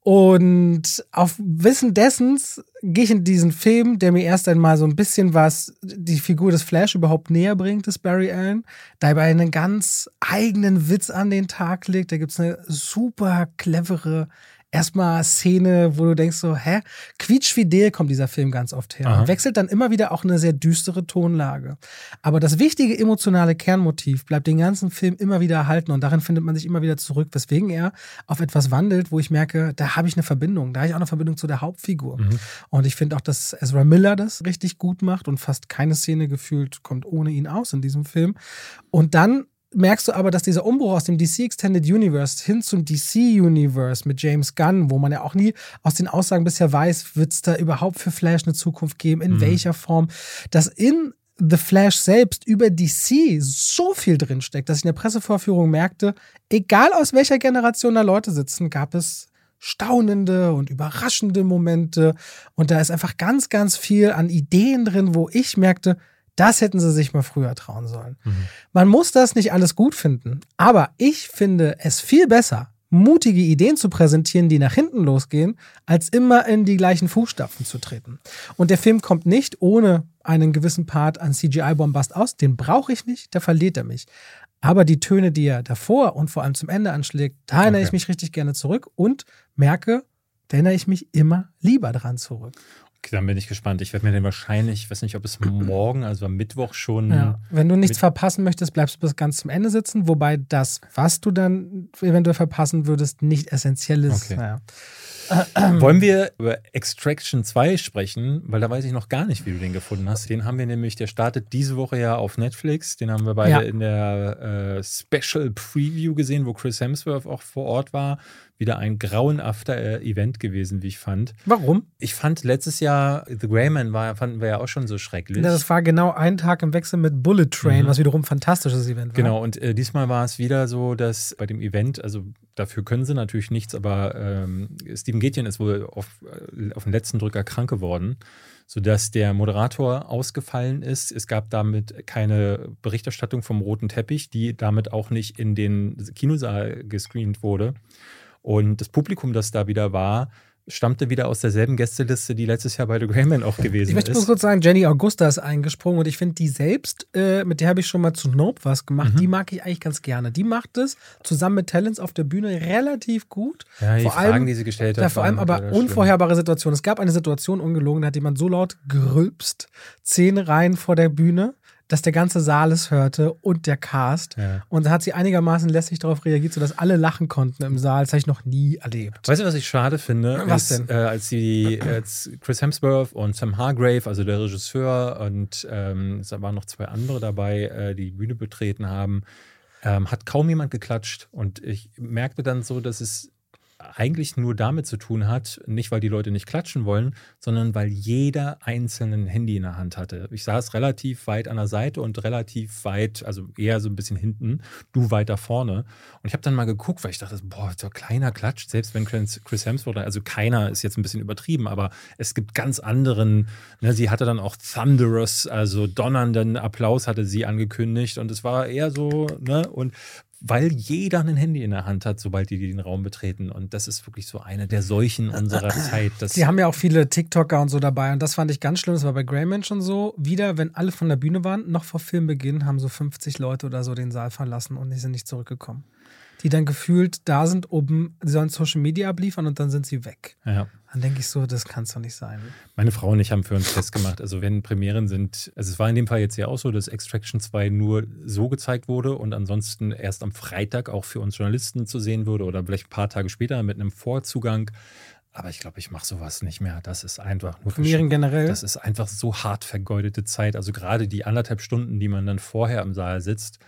Und auf Wissen dessen gehe ich in diesen Film, der mir erst einmal so ein bisschen was, die Figur des Flash überhaupt näher bringt, des Barry Allen, dabei einen ganz eigenen Witz an den Tag legt. Da gibt es eine super clevere erstmal Szene, wo du denkst so, hä? Quietschfidel kommt dieser Film ganz oft her. Aha. Wechselt dann immer wieder auch eine sehr düstere Tonlage. Aber das wichtige emotionale Kernmotiv bleibt den ganzen Film immer wieder erhalten und darin findet man sich immer wieder zurück, weswegen er auf etwas wandelt, wo ich merke, da habe ich eine Verbindung, da habe ich auch eine Verbindung zu der Hauptfigur. Mhm. Und ich finde auch, dass Ezra Miller das richtig gut macht und fast keine Szene gefühlt kommt ohne ihn aus in diesem Film. Und dann merkst du aber, dass dieser Umbruch aus dem DC Extended Universe hin zum DC Universe mit James Gunn, wo man ja auch nie aus den Aussagen bisher weiß, wird es da überhaupt für Flash eine Zukunft geben, in Mhm. welcher Form, dass in The Flash selbst über DC so viel drinsteckt, dass ich in der Pressevorführung merkte, egal aus welcher Generation da Leute sitzen, gab es staunende und überraschende Momente. Und da ist einfach ganz, ganz viel an Ideen drin, wo ich merkte, das hätten sie sich mal früher trauen sollen. Mhm. Man muss das nicht alles gut finden, aber ich finde es viel besser, mutige Ideen zu präsentieren, die nach hinten losgehen, als immer in die gleichen Fußstapfen zu treten. Und der Film kommt nicht ohne einen gewissen Part an CGI-Bombast aus. Den brauche ich nicht, da verliert er mich. Aber die Töne, die er davor und vor allem zum Ende anschlägt, da erinnere ich Okay. mich richtig gerne zurück und merke, da erinnere ich mich immer lieber dran zurück. Dann bin ich gespannt. Ich werde mir den wahrscheinlich, ich weiß nicht, ob es morgen, also am Mittwoch schon. Ja. Wenn du nichts verpassen möchtest, bleibst du bis ganz zum Ende sitzen, wobei das, was du dann eventuell verpassen würdest, nicht essentiell ist. Okay. Naja. [CLEARS THROAT] Wollen wir über Extraction 2 sprechen? Weil da weiß ich noch gar nicht, wie du den gefunden hast. Den haben wir nämlich, der startet diese Woche ja auf Netflix. Den haben wir beide Ja. in der äh, Special Preview gesehen, wo Chris Hemsworth auch vor Ort war. Wieder ein grauenhafter Event gewesen, wie ich fand. Warum? Ich fand letztes Jahr The Greyman war, fanden wir ja auch schon so schrecklich. Das war genau ein Tag im Wechsel mit Bullet Train, Mhm. was wiederum ein fantastisches Event war. Genau, und äh, diesmal war es wieder so, dass bei dem Event, also dafür können sie natürlich nichts, aber ähm, Steven Gätjen ist wohl auf, äh, auf den letzten Drücker krank geworden, sodass der Moderator ausgefallen ist. Es gab damit keine Berichterstattung vom roten Teppich, die damit auch nicht in den Kinosaal gescreent wurde. Und das Publikum, das da wieder war, stammte wieder aus derselben Gästeliste, die letztes Jahr bei The Greyman auch gewesen Ich möchte ist. kurz sagen, Jenny Augusta ist eingesprungen und ich finde die selbst, äh, mit der habe ich schon mal zu Nope was gemacht, Mhm. die mag ich eigentlich ganz gerne. Die macht es zusammen mit Talents auf der Bühne relativ gut. Ja, die vor Fragen, allem- die sie gestellt hat, Ja, vor allem aber unvorherbare Situationen. Es gab eine Situation, ungelogen, da hat jemand so laut gerülpst, zehn Reihen vor der Bühne, dass der ganze Saal es hörte und der Cast. Ja. Und da hat sie einigermaßen lässig darauf reagiert, sodass alle lachen konnten im Saal. Das habe ich noch nie erlebt. Weißt du, was ich schade finde? Was ist, denn? Äh, als die, als Chris Hemsworth und Sam Hargrave, also der Regisseur, und ähm, es waren noch zwei andere dabei, äh, die Bühne betreten haben, ähm, hat kaum jemand geklatscht. Und ich merkte dann so, dass es eigentlich nur damit zu tun hat, nicht weil die Leute nicht klatschen wollen, sondern weil jeder einzelne ein Handy in der Hand hatte. Ich saß relativ weit an der Seite und relativ weit, also eher so ein bisschen hinten, du weiter vorne. Und ich habe dann mal geguckt, weil ich dachte, boah, so kleiner klatscht, selbst wenn Chris Hemsworth, also keiner ist jetzt ein bisschen übertrieben, aber es gibt ganz anderen, ne, sie hatte dann auch Thunderous, also donnernden Applaus hatte sie angekündigt und es war eher so, ne, und weil jeder ein Handy in der Hand hat, sobald die den Raum betreten. Und das ist wirklich so eine der Seuchen unserer [LAUGHS] Zeit. Sie haben ja auch viele TikToker und so dabei und das fand ich ganz schlimm. Das war bei Greyman schon so. Wieder, wenn alle von der Bühne waren, noch vor Filmbeginn, haben so 50 Leute oder so den Saal verlassen und die sind nicht zurückgekommen. Die dann gefühlt da sind, oben, sie sollen Social Media abliefern und dann sind sie weg. ja. Dann denke ich so, das kann es doch nicht sein. Meine Frau und ich haben für uns festgemacht, also wenn Premieren sind, also es war in dem Fall jetzt ja auch so, dass Extraction 2 nur so gezeigt wurde und ansonsten erst am Freitag auch für uns Journalisten zu sehen würde oder vielleicht ein paar Tage später mit einem Vorzugang. Aber ich glaube, ich mache sowas nicht mehr. Das ist einfach nur Premieren generell. Das ist einfach so hart vergeudete Zeit. Also gerade die anderthalb Stunden, die man dann vorher im Saal sitzt,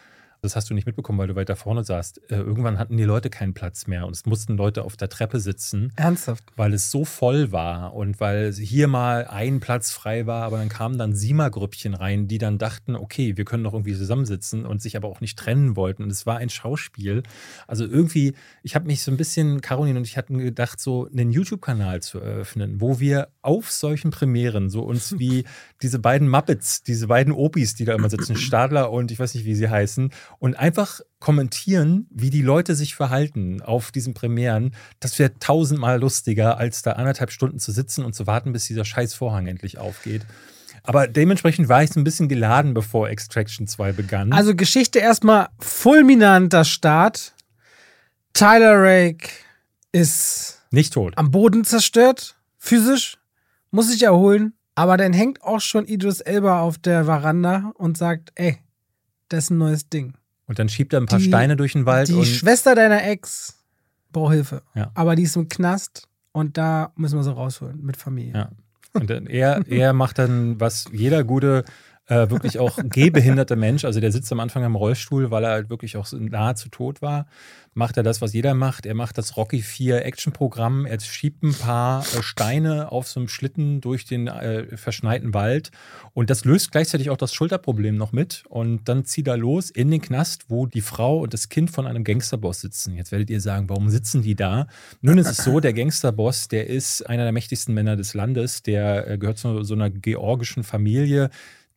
das hast du nicht mitbekommen, weil du weiter vorne saßt. Äh, irgendwann hatten die Leute keinen Platz mehr und es mussten Leute auf der Treppe sitzen Ernsthaft. weil es so voll war und weil hier mal ein Platz frei war, aber dann kamen dann Siemer-Grüppchen rein, die dann dachten, okay, wir können doch irgendwie zusammensitzen und sich aber auch nicht trennen wollten. Und es war ein Schauspiel. Also irgendwie, ich habe mich so ein bisschen, Caroline und ich hatten gedacht, so einen YouTube-Kanal zu eröffnen, wo wir auf solchen Premieren so uns wie [LAUGHS] diese beiden Muppets, diese beiden Opis, die da immer sitzen, Stadler und ich weiß nicht, wie sie heißen, und einfach kommentieren, wie die Leute sich verhalten auf diesen Premieren. Das wäre tausendmal lustiger, als da anderthalb Stunden zu sitzen und zu warten, bis dieser scheiß Vorhang endlich aufgeht. Aber dementsprechend war ich so ein bisschen geladen, bevor Extraction 2 begann. Also Geschichte erstmal fulminanter Start. Tyler Rake ist nicht tot. am Boden zerstört, physisch, muss sich erholen, aber dann hängt auch schon Idris Elba auf der Veranda und sagt, ey, das ist ein neues Ding. Und dann schiebt er ein paar Die- Steine durch den Wald Die Schwester deiner Ex braucht Hilfe. Ja. Aber die ist im Knast und da müssen wir sie rausholen mit Familie. Ja. Und dann er, er macht dann, was jeder gute, äh, wirklich auch gehbehinderte Mensch, also der sitzt am Anfang im Rollstuhl, weil er halt wirklich auch so nahezu tot war, macht er das, was jeder macht. Er macht das Rocky 4 Action-Programm. Er schiebt ein paar äh, Steine auf so einem Schlitten durch den äh, verschneiten Wald. Und das löst gleichzeitig auch das Schulterproblem noch mit. Und dann zieht er los in den Knast, wo die Frau und das Kind von einem Gangsterboss sitzen. Jetzt werdet ihr sagen, warum sitzen die da? Nun ist es so, der Gangsterboss, der ist einer der mächtigsten Männer des Landes. Der äh, gehört zu so einer georgischen Familie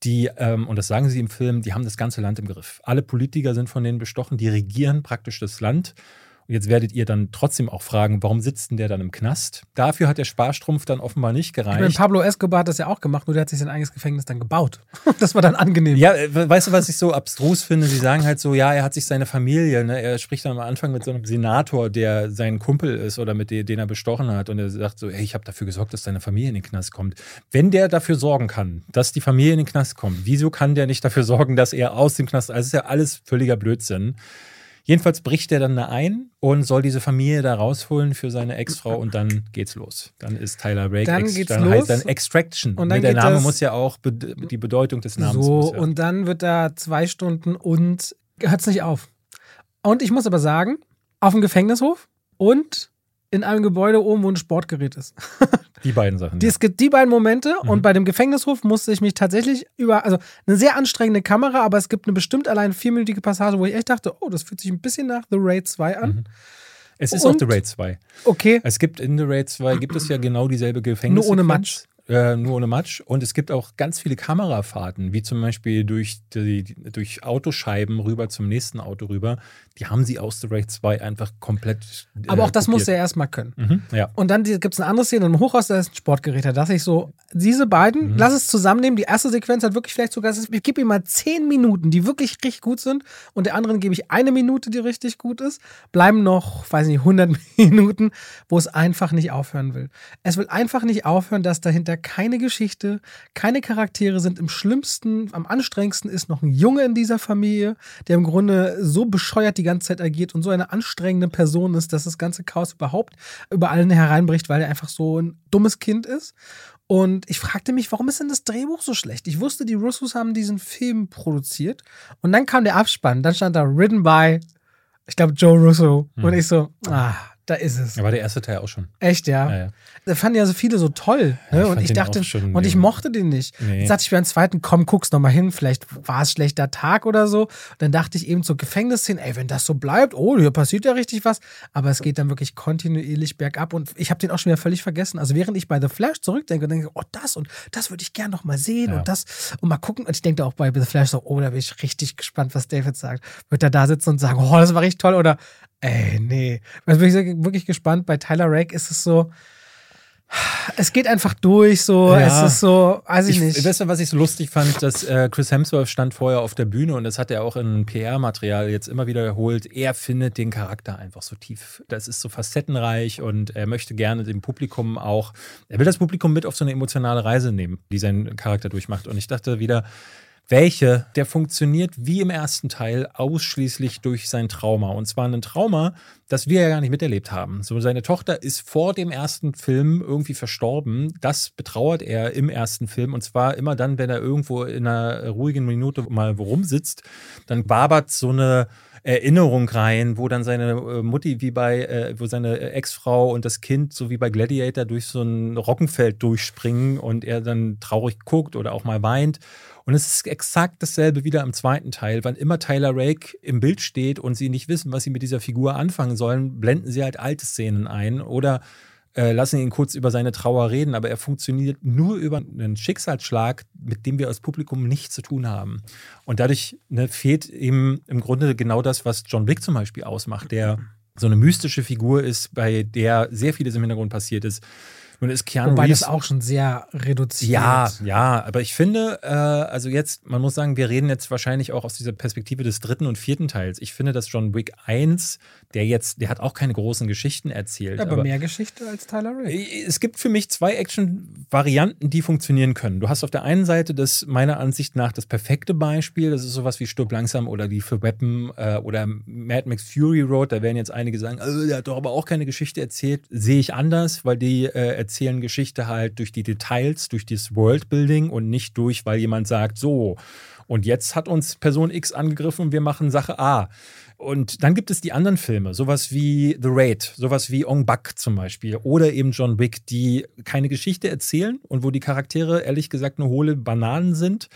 die, ähm, und das sagen sie im Film, die haben das ganze Land im Griff. Alle Politiker sind von denen bestochen, die regieren praktisch das Land. Jetzt werdet ihr dann trotzdem auch fragen, warum sitzt denn der dann im Knast? Dafür hat der Sparstrumpf dann offenbar nicht gereicht. Ich meine, Pablo Escobar hat das ja auch gemacht, nur der hat sich sein eigenes Gefängnis dann gebaut. [LAUGHS] das war dann angenehm. Ja, äh, weißt du, was ich so abstrus finde? Sie sagen halt so, ja, er hat sich seine Familie, ne? er spricht dann am Anfang mit so einem Senator, der sein Kumpel ist oder mit dem, den er bestochen hat und er sagt so, ey, ich habe dafür gesorgt, dass deine Familie in den Knast kommt. Wenn der dafür sorgen kann, dass die Familie in den Knast kommt, wieso kann der nicht dafür sorgen, dass er aus dem Knast, also ist ja alles völliger Blödsinn. Jedenfalls bricht er dann da ein und soll diese Familie da rausholen für seine Ex-Frau und dann geht's los. Dann ist Tyler Rake dann, geht's dann los. heißt dann Extraction. Und dann der Name muss ja auch die Bedeutung des Namens. So, ja. und dann wird da zwei Stunden und hört's nicht auf. Und ich muss aber sagen, auf dem Gefängnishof und in einem Gebäude oben, wo ein Sportgerät ist. [LAUGHS] Die beiden Sachen. Die, ja. Es gibt die beiden Momente mhm. und bei dem Gefängnishof musste ich mich tatsächlich über, also eine sehr anstrengende Kamera, aber es gibt eine bestimmt allein vierminütige Passage, wo ich echt dachte, oh, das fühlt sich ein bisschen nach The Raid 2 an. Mhm. Es ist und, auch The Raid 2. Okay. Es gibt in The Raid 2 gibt es ja genau dieselbe Gefängnis. Nur ohne Matsch äh, nur ohne Matsch. Und es gibt auch ganz viele Kamerafahrten, wie zum Beispiel durch, die, durch Autoscheiben rüber zum nächsten Auto rüber. Die haben sie aus The Raid 2 einfach komplett. Äh, Aber auch das muss er erstmal können. Mhm, ja. Und dann gibt es eine andere Szene im Hochhaus, da ist ein Sportgerät. Da dachte ich so, diese beiden, mhm. lass es zusammennehmen. Die erste Sequenz hat wirklich vielleicht sogar, ich gebe ihm mal zehn Minuten, die wirklich richtig gut sind. Und der anderen gebe ich eine Minute, die richtig gut ist. Bleiben noch, weiß nicht, 100 [LAUGHS] Minuten, wo es einfach nicht aufhören will. Es will einfach nicht aufhören, dass dahinter keine Geschichte, keine Charaktere sind. Im schlimmsten, am anstrengendsten ist noch ein Junge in dieser Familie, der im Grunde so bescheuert die ganze Zeit agiert und so eine anstrengende Person ist, dass das ganze Chaos überhaupt über allen hereinbricht, weil er einfach so ein dummes Kind ist. Und ich fragte mich, warum ist denn das Drehbuch so schlecht? Ich wusste, die Russos haben diesen Film produziert. Und dann kam der Abspann. Dann stand da Written by, ich glaube, Joe Russo. Hm. Und ich so, ah, da ist es. War der erste Teil auch schon. Echt, ja. ja, ja. Da fanden ja so viele so toll. Ne? Ja, ich und ich dachte, schon, und ich mochte den nicht. Nee. Dann sagte ich beim zweiten, komm, guck's nochmal hin, vielleicht war es schlechter Tag oder so. Und dann dachte ich eben zur Gefängnisszene, ey, wenn das so bleibt, oh, hier passiert ja richtig was. Aber es geht dann wirklich kontinuierlich bergab und ich habe den auch schon wieder völlig vergessen. Also während ich bei The Flash zurückdenke und denke, oh, das und das würde ich gern noch mal sehen und das und mal gucken. Und ich denke auch bei The Flash so, oh, da bin ich richtig gespannt, was David sagt. Wird er da sitzen und sagen, oh, das war richtig toll oder Ey, nee. Also bin ich wirklich gespannt. Bei Tyler Rake ist es so, es geht einfach durch, so, ja. es ist so, weiß ich, ich nicht. Weißt du, was ich so lustig fand, dass äh, Chris Hemsworth stand vorher auf der Bühne und das hat er auch in PR-Material jetzt immer wieder wiederholt. Er findet den Charakter einfach so tief. Das ist so facettenreich und er möchte gerne dem Publikum auch, er will das Publikum mit auf so eine emotionale Reise nehmen, die sein Charakter durchmacht. Und ich dachte wieder, welche, der funktioniert wie im ersten Teil ausschließlich durch sein Trauma. Und zwar ein Trauma, das wir ja gar nicht miterlebt haben. So, seine Tochter ist vor dem ersten Film irgendwie verstorben. Das betrauert er im ersten Film. Und zwar immer dann, wenn er irgendwo in einer ruhigen Minute mal rumsitzt, dann wabert so eine Erinnerung rein, wo dann seine äh, Mutti wie bei, äh, wo seine Ex-Frau und das Kind so wie bei Gladiator durch so ein Roggenfeld durchspringen und er dann traurig guckt oder auch mal weint. Und es ist exakt dasselbe wieder im zweiten Teil. Wann immer Tyler Rake im Bild steht und sie nicht wissen, was sie mit dieser Figur anfangen sollen, blenden sie halt alte Szenen ein oder äh, lassen ihn kurz über seine Trauer reden. Aber er funktioniert nur über einen Schicksalsschlag, mit dem wir als Publikum nichts zu tun haben. Und dadurch ne, fehlt ihm im Grunde genau das, was John Wick zum Beispiel ausmacht, der so eine mystische Figur ist, bei der sehr vieles im Hintergrund passiert ist nun ist Keanu Wobei Reeves, das auch schon sehr reduziert. Ja, ja, aber ich finde, äh, also jetzt, man muss sagen, wir reden jetzt wahrscheinlich auch aus dieser Perspektive des dritten und vierten Teils. Ich finde, dass John Wick 1, der jetzt, der hat auch keine großen Geschichten erzählt. Aber, aber mehr Geschichte als Tyler Rake. Es gibt für mich zwei Action-Varianten, die funktionieren können. Du hast auf der einen Seite das meiner Ansicht nach das perfekte Beispiel, das ist sowas wie Stirb langsam oder die für Weapon äh, oder Mad Max Fury Road. Da werden jetzt einige sagen, oh, der hat doch aber auch keine Geschichte erzählt. Sehe ich anders, weil die äh, erzählen Geschichte halt durch die Details, durch das Worldbuilding und nicht durch, weil jemand sagt, so, und jetzt hat uns Person X angegriffen und wir machen Sache A. Und dann gibt es die anderen Filme, sowas wie The Raid, sowas wie Ong Bak zum Beispiel oder eben John Wick, die keine Geschichte erzählen und wo die Charaktere ehrlich gesagt nur hohle Bananen sind,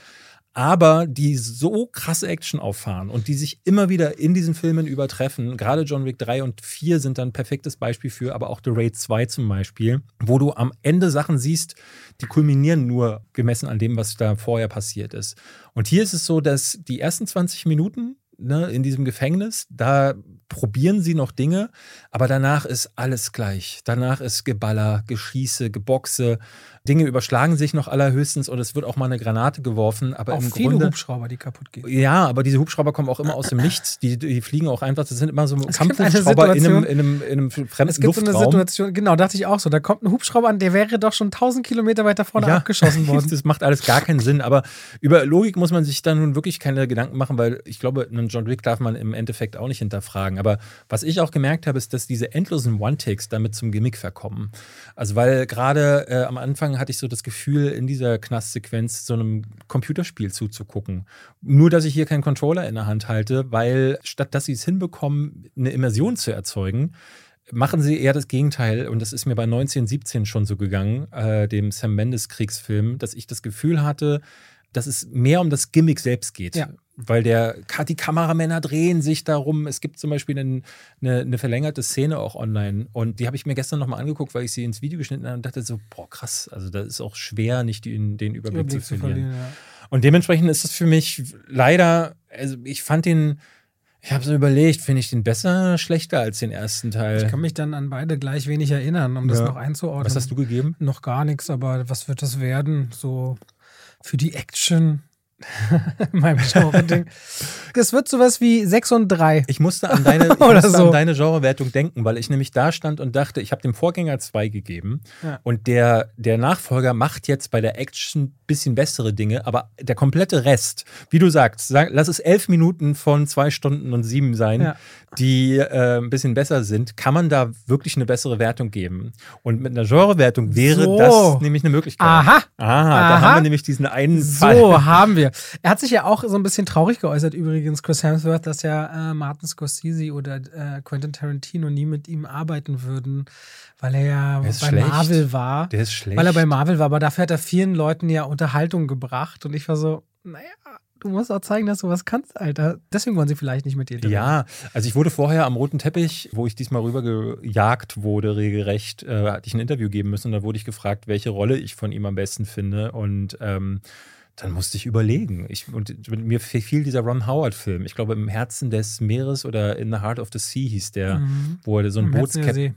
aber die so krasse Action auffahren und die sich immer wieder in diesen Filmen übertreffen. Gerade John Wick 3 und 4 sind dann ein perfektes Beispiel für, aber auch The Raid 2 zum Beispiel, wo du am Ende Sachen siehst, die kulminieren nur gemessen an dem, was da vorher passiert ist. Und hier ist es so, dass die ersten 20 Minuten ne, in diesem Gefängnis, da probieren sie noch Dinge, aber danach ist alles gleich. Danach ist Geballer, Geschieße, Geboxe. Dinge überschlagen sich noch allerhöchstens und es wird auch mal eine Granate geworfen. Aber auch im viele Grunde, Hubschrauber, die kaputt gehen. Ja, aber diese Hubschrauber kommen auch immer aus dem Nichts. Die, die fliegen auch einfach, das sind immer so Es Kampfhubschrauber in einem, in, einem, in einem fremden Es gibt so eine Luftraum. Situation, genau, dachte ich auch so. Da kommt ein Hubschrauber an, der wäre doch schon 1000 Kilometer weiter vorne Ja, abgeschossen [LAUGHS] worden. Das macht alles gar keinen Sinn. Aber über Logik muss man sich da nun wirklich keine Gedanken machen, weil ich glaube, einen John Wick darf man im Endeffekt auch nicht hinterfragen. Aber was ich auch gemerkt habe, ist, dass diese endlosen One-Takes damit zum Gimmick verkommen. Also, weil gerade äh, am Anfang hatte ich so das Gefühl, in dieser Knastsequenz so einem Computerspiel zuzugucken. Nur, dass ich hier keinen Controller in der Hand halte, weil statt dass sie es hinbekommen, eine Immersion zu erzeugen, machen sie eher das Gegenteil. Und das ist mir bei 1917 schon so gegangen, äh, dem Sam Mendes Kriegsfilm, dass ich das Gefühl hatte, dass es mehr um das Gimmick selbst geht. Ja. Weil der, die Kameramänner drehen sich darum. Es gibt zum Beispiel einen, eine, eine verlängerte Szene auch online. Und die habe ich mir gestern nochmal angeguckt, weil ich sie ins Video geschnitten habe und dachte so, boah, krass. Also da ist auch schwer, nicht den, den Überblick, Überblick zu zu verlieren. verlieren, ja. Und dementsprechend ist es für mich leider, also ich fand den, ich habe so überlegt, finde ich den besser, schlechter als den ersten Teil. Ich kann mich dann an beide gleich wenig erinnern, um das Ja. noch einzuordnen. Was hast du gegeben? Noch gar nichts, aber was wird das werden? So für die Action. [LAUGHS] in meinem Genre-Ding. Es wird sowas wie 6 und 3. Ich musste an deine, ich [LAUGHS] Oder musste so. an deine Genrewertung denken, weil ich nämlich da stand und dachte, ich habe dem Vorgänger zwei gegeben Ja. und der, der Nachfolger macht jetzt bei der Action ein bisschen bessere Dinge, aber der komplette Rest, wie du sagst, sag, lass es elf Minuten von zwei Stunden und sieben sein, Ja. die äh, ein bisschen besser sind, kann man da wirklich eine bessere Wertung geben. Und mit einer Genrewertung wäre So. das nämlich eine Möglichkeit. Aha. Aha, da Aha. haben wir nämlich diesen einen So Fall. haben wir. Er hat sich ja auch so ein bisschen traurig geäußert, übrigens, Chris Hemsworth, dass ja äh, Martin Scorsese oder äh, Quentin Tarantino nie mit ihm arbeiten würden, weil er ja bei schlecht. Marvel war. Der ist schlecht. Weil er bei Marvel war, aber dafür hat er vielen Leuten ja Unterhaltung gebracht. Und ich war so, naja, du musst auch zeigen, dass du was kannst, Alter. Deswegen wollen sie vielleicht nicht mit dir drehen. Ja, also ich wurde vorher am roten Teppich, wo ich diesmal rübergejagt wurde, regelrecht, äh, hatte ich ein Interview geben müssen und da wurde ich gefragt, welche Rolle ich von ihm am besten finde und ähm, dann musste ich überlegen. Ich, und mir fiel dieser Ron Howard-Film. Ich glaube, im Herzen des Meeres oder In the Heart of the Sea hieß der, Mhm. wo er so ein Bootskapitän.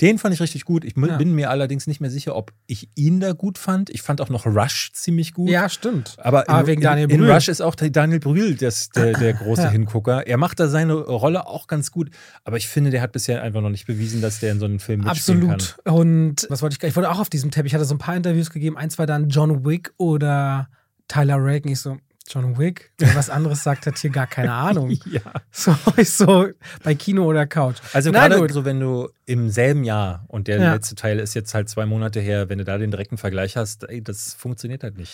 Den fand ich richtig gut. Ich Ja. bin mir allerdings nicht mehr sicher, ob ich ihn da gut fand. Ich fand auch noch Rush ziemlich gut. Ja, stimmt. Aber, in, Aber wegen Daniel in, in Brühl. Rush ist auch Daniel Brühl das, der, [LAUGHS] der große Ja. Hingucker. Er macht da seine Rolle auch ganz gut. Aber ich finde, der hat bisher einfach noch nicht bewiesen, dass der in so einem Film mitspielen Absolut. Und was wollte ich? Ich wurde auch auf diesem Teppich. Ich hatte so ein paar Interviews gegeben. Eins war dann John Wick oder Tyler Reagan. Ich so, John Wick? Wer was anderes sagt, hat hier gar keine Ahnung. [LAUGHS] Ja. So, ich so, bei Kino oder Couch. Also Na gerade gut. so, wenn du im selben Jahr, und der Ja. letzte Teil ist jetzt halt zwei Monate her, wenn du da den direkten Vergleich hast, ey, das funktioniert halt nicht.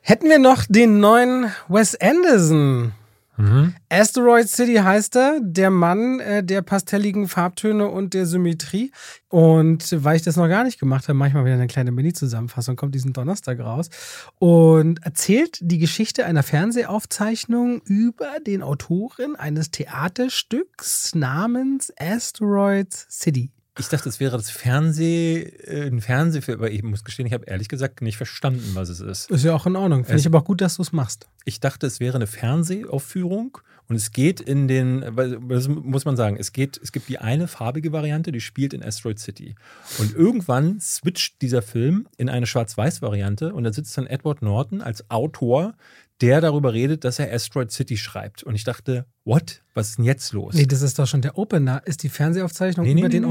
Hätten wir noch den neuen Wes Anderson. Mhm. Asteroid City heißt er, der Mann äh, der pastelligen Farbtöne und der Symmetrie. Und weil ich das noch gar nicht gemacht habe, manchmal wieder eine kleine Mini-Zusammenfassung, kommt diesen Donnerstag raus und erzählt die Geschichte einer Fernsehaufzeichnung über den Autoren eines Theaterstücks namens Asteroid City. Ich dachte, es wäre das Fernseh, äh, ein Fernsehfilm, aber ich muss gestehen, ich habe ehrlich gesagt nicht verstanden, was es ist. Ist ja auch in Ordnung. Finde ich aber auch gut, dass du es machst. Ich dachte, es wäre eine Fernsehaufführung und es geht in den, das muss man sagen, es geht, es gibt die eine farbige Variante, die spielt in Asteroid City. Und irgendwann switcht dieser Film in eine Schwarz-Weiß-Variante und da sitzt dann Edward Norton als Autor, der darüber redet, dass er Asteroid City schreibt. Und ich dachte, what? Was ist denn jetzt los? Nee, das ist doch schon der Opener. Ist die Fernsehaufzeichnung Nee, nee, über nee, den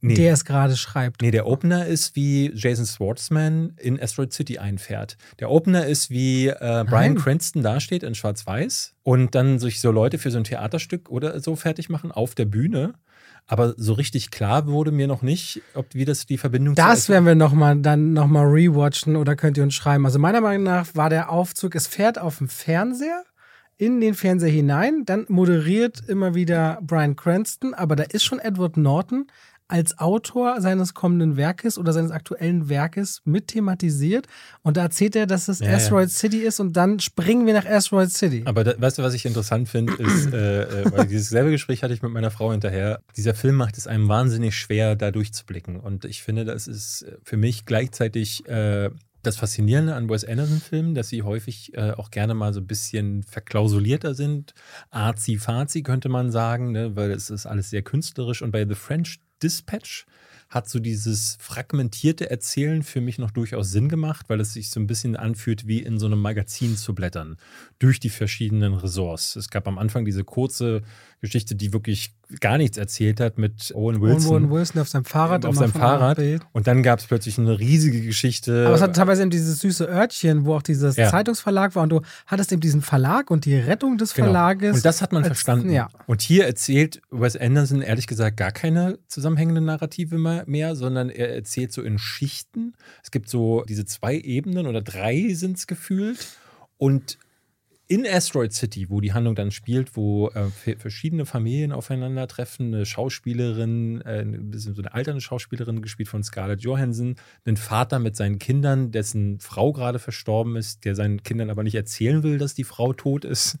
Nee. der es gerade schreibt. Nee, der Opener ist, wie Jason Schwartzman in Asteroid City einfährt. Der Opener ist, wie äh, Brian Nein. Cranston dasteht in Schwarz-Weiß und dann sich so Leute für so ein Theaterstück oder so fertig machen auf der Bühne. Aber so richtig klar wurde mir noch nicht, ob wie das die Verbindung Das werden wir noch mal, dann nochmal rewatchen oder könnt ihr uns schreiben. Also meiner Meinung nach war der Aufzug, es fährt auf dem Fernseher in den Fernseher hinein, dann moderiert immer wieder Brian Cranston, aber da ist schon Edward Norton als Autor seines kommenden Werkes oder seines aktuellen Werkes mit thematisiert und da erzählt er, dass es Ja, ja. Asteroid City ist und dann springen wir nach Asteroid City. Aber da, weißt du, was ich interessant finde, ist, [CLEARS THROAT] äh, äh, weil dieses selbe Gespräch hatte ich mit meiner Frau hinterher. Dieser Film macht es einem wahnsinnig schwer, da durchzublicken. Und ich finde, das ist für mich gleichzeitig äh, das Faszinierende an Wes Anderson-Filmen, dass sie häufig äh, auch gerne mal so ein bisschen verklausulierter sind. Arzi-Fazi könnte man sagen, ne? weil es ist alles sehr künstlerisch. Und bei The French Dispatch hat so dieses fragmentierte Erzählen für mich noch durchaus Sinn gemacht, weil es sich so ein bisschen anfühlt, wie in so einem Magazin zu blättern, durch die verschiedenen Ressorts. Es gab am Anfang diese kurze Geschichte, die wirklich gar nichts erzählt hat mit Owen Wilson. Owen Wilson auf seinem Fahrrad. Auf seinem Fahrrad. Und dann gab es plötzlich eine riesige Geschichte. Aber es hat teilweise eben dieses süße Örtchen, wo auch dieses ja. Zeitungsverlag war und du hattest eben diesen Verlag und die Rettung des genau. Verlages. Und das hat man als, verstanden. Ja. Und hier erzählt Wes Anderson ehrlich gesagt gar keine zusammenhängende Narrative mehr, mehr, sondern er erzählt so in Schichten. Es gibt so diese zwei Ebenen oder drei sind es gefühlt. Und in Asteroid City, wo die Handlung dann spielt, wo äh, verschiedene Familien aufeinandertreffen, eine Schauspielerin, äh, so eine alternde Schauspielerin, gespielt von Scarlett Johansson, einen Vater mit seinen Kindern, dessen Frau gerade verstorben ist, der seinen Kindern aber nicht erzählen will, dass die Frau tot ist.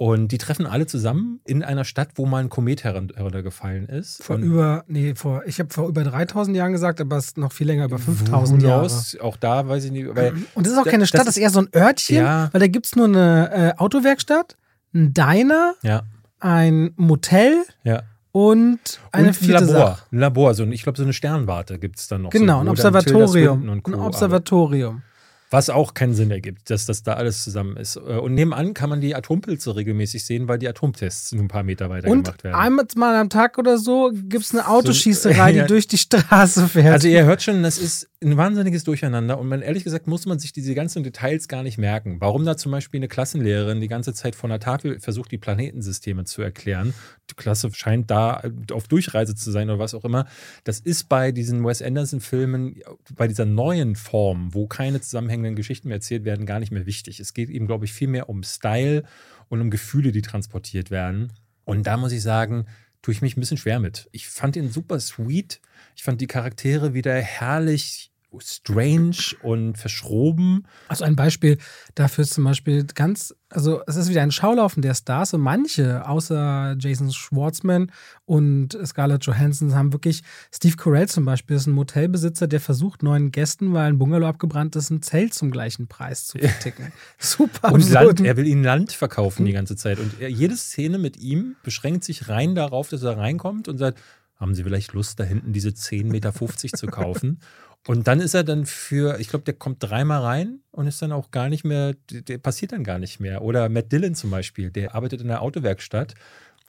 Und die treffen alle zusammen in einer Stadt, wo mal ein Komet heruntergefallen ist. Vor und über, nee, vor, ich habe vor über 3000 Jahren gesagt, aber es ist noch viel länger, über 5000 Jahre. Auch da weiß ich nicht. Und das ist auch keine Stadt, das ist eher so ein Örtchen, ja. weil da gibt es nur eine äh, Autowerkstatt, ein Diner, ja. ein Motel. Ja. Und eine und ein Labor. Sache. Ein Labor, so, ich glaube, so eine Sternwarte gibt es dann noch. Genau, so, ein Observatorium. Ein Observatorium. Was auch keinen Sinn ergibt, dass das da alles zusammen ist. Äh, und nebenan kann man die Atompilze regelmäßig sehen, weil die Atomtests nur ein paar Meter weiter und gemacht werden. Einmal mal am Tag oder so gibt es eine Autoschießerei, so, [LAUGHS] die durch die Straße fährt. Also ihr hört schon, das ist ein wahnsinniges Durcheinander und man, ehrlich gesagt muss man sich diese ganzen Details gar nicht merken. Warum da zum Beispiel eine Klassenlehrerin die ganze Zeit von der Tafel versucht, die Planetensysteme zu erklären. Die Klasse scheint da auf Durchreise zu sein oder was auch immer. Das ist bei diesen Wes Anderson-Filmen, bei dieser neuen Form, wo keine zusammenhängenden Geschichten erzählt werden, gar nicht mehr wichtig. Es geht eben, glaube ich, viel mehr um Style und um Gefühle, die transportiert werden. Und da muss ich sagen, tue ich mich ein bisschen schwer mit. Ich fand ihn super sweet. Ich fand die Charaktere wieder herrlich strange und verschroben. Also ein Beispiel dafür ist zum Beispiel ganz, also es ist wieder ein Schaulaufen der Stars und manche, außer Jason Schwartzman und Scarlett Johansson, haben wirklich, Steve Carell zum Beispiel ist ein Motelbesitzer, der versucht neuen Gästen, weil ein Bungalow abgebrannt ist, ein Zelt zum gleichen Preis zu verticken. [LAUGHS] Super. Und Land, er will ihnen Land verkaufen die ganze Zeit und jede Szene mit ihm beschränkt sich rein darauf, dass er reinkommt und sagt, haben Sie vielleicht Lust, da hinten diese 10,50 Meter zu kaufen? [LAUGHS] Und dann ist er dann für, ich glaube, der kommt dreimal rein und ist dann auch gar nicht mehr, der passiert dann gar nicht mehr. Oder Matt Dillon zum Beispiel, der arbeitet in der Autowerkstatt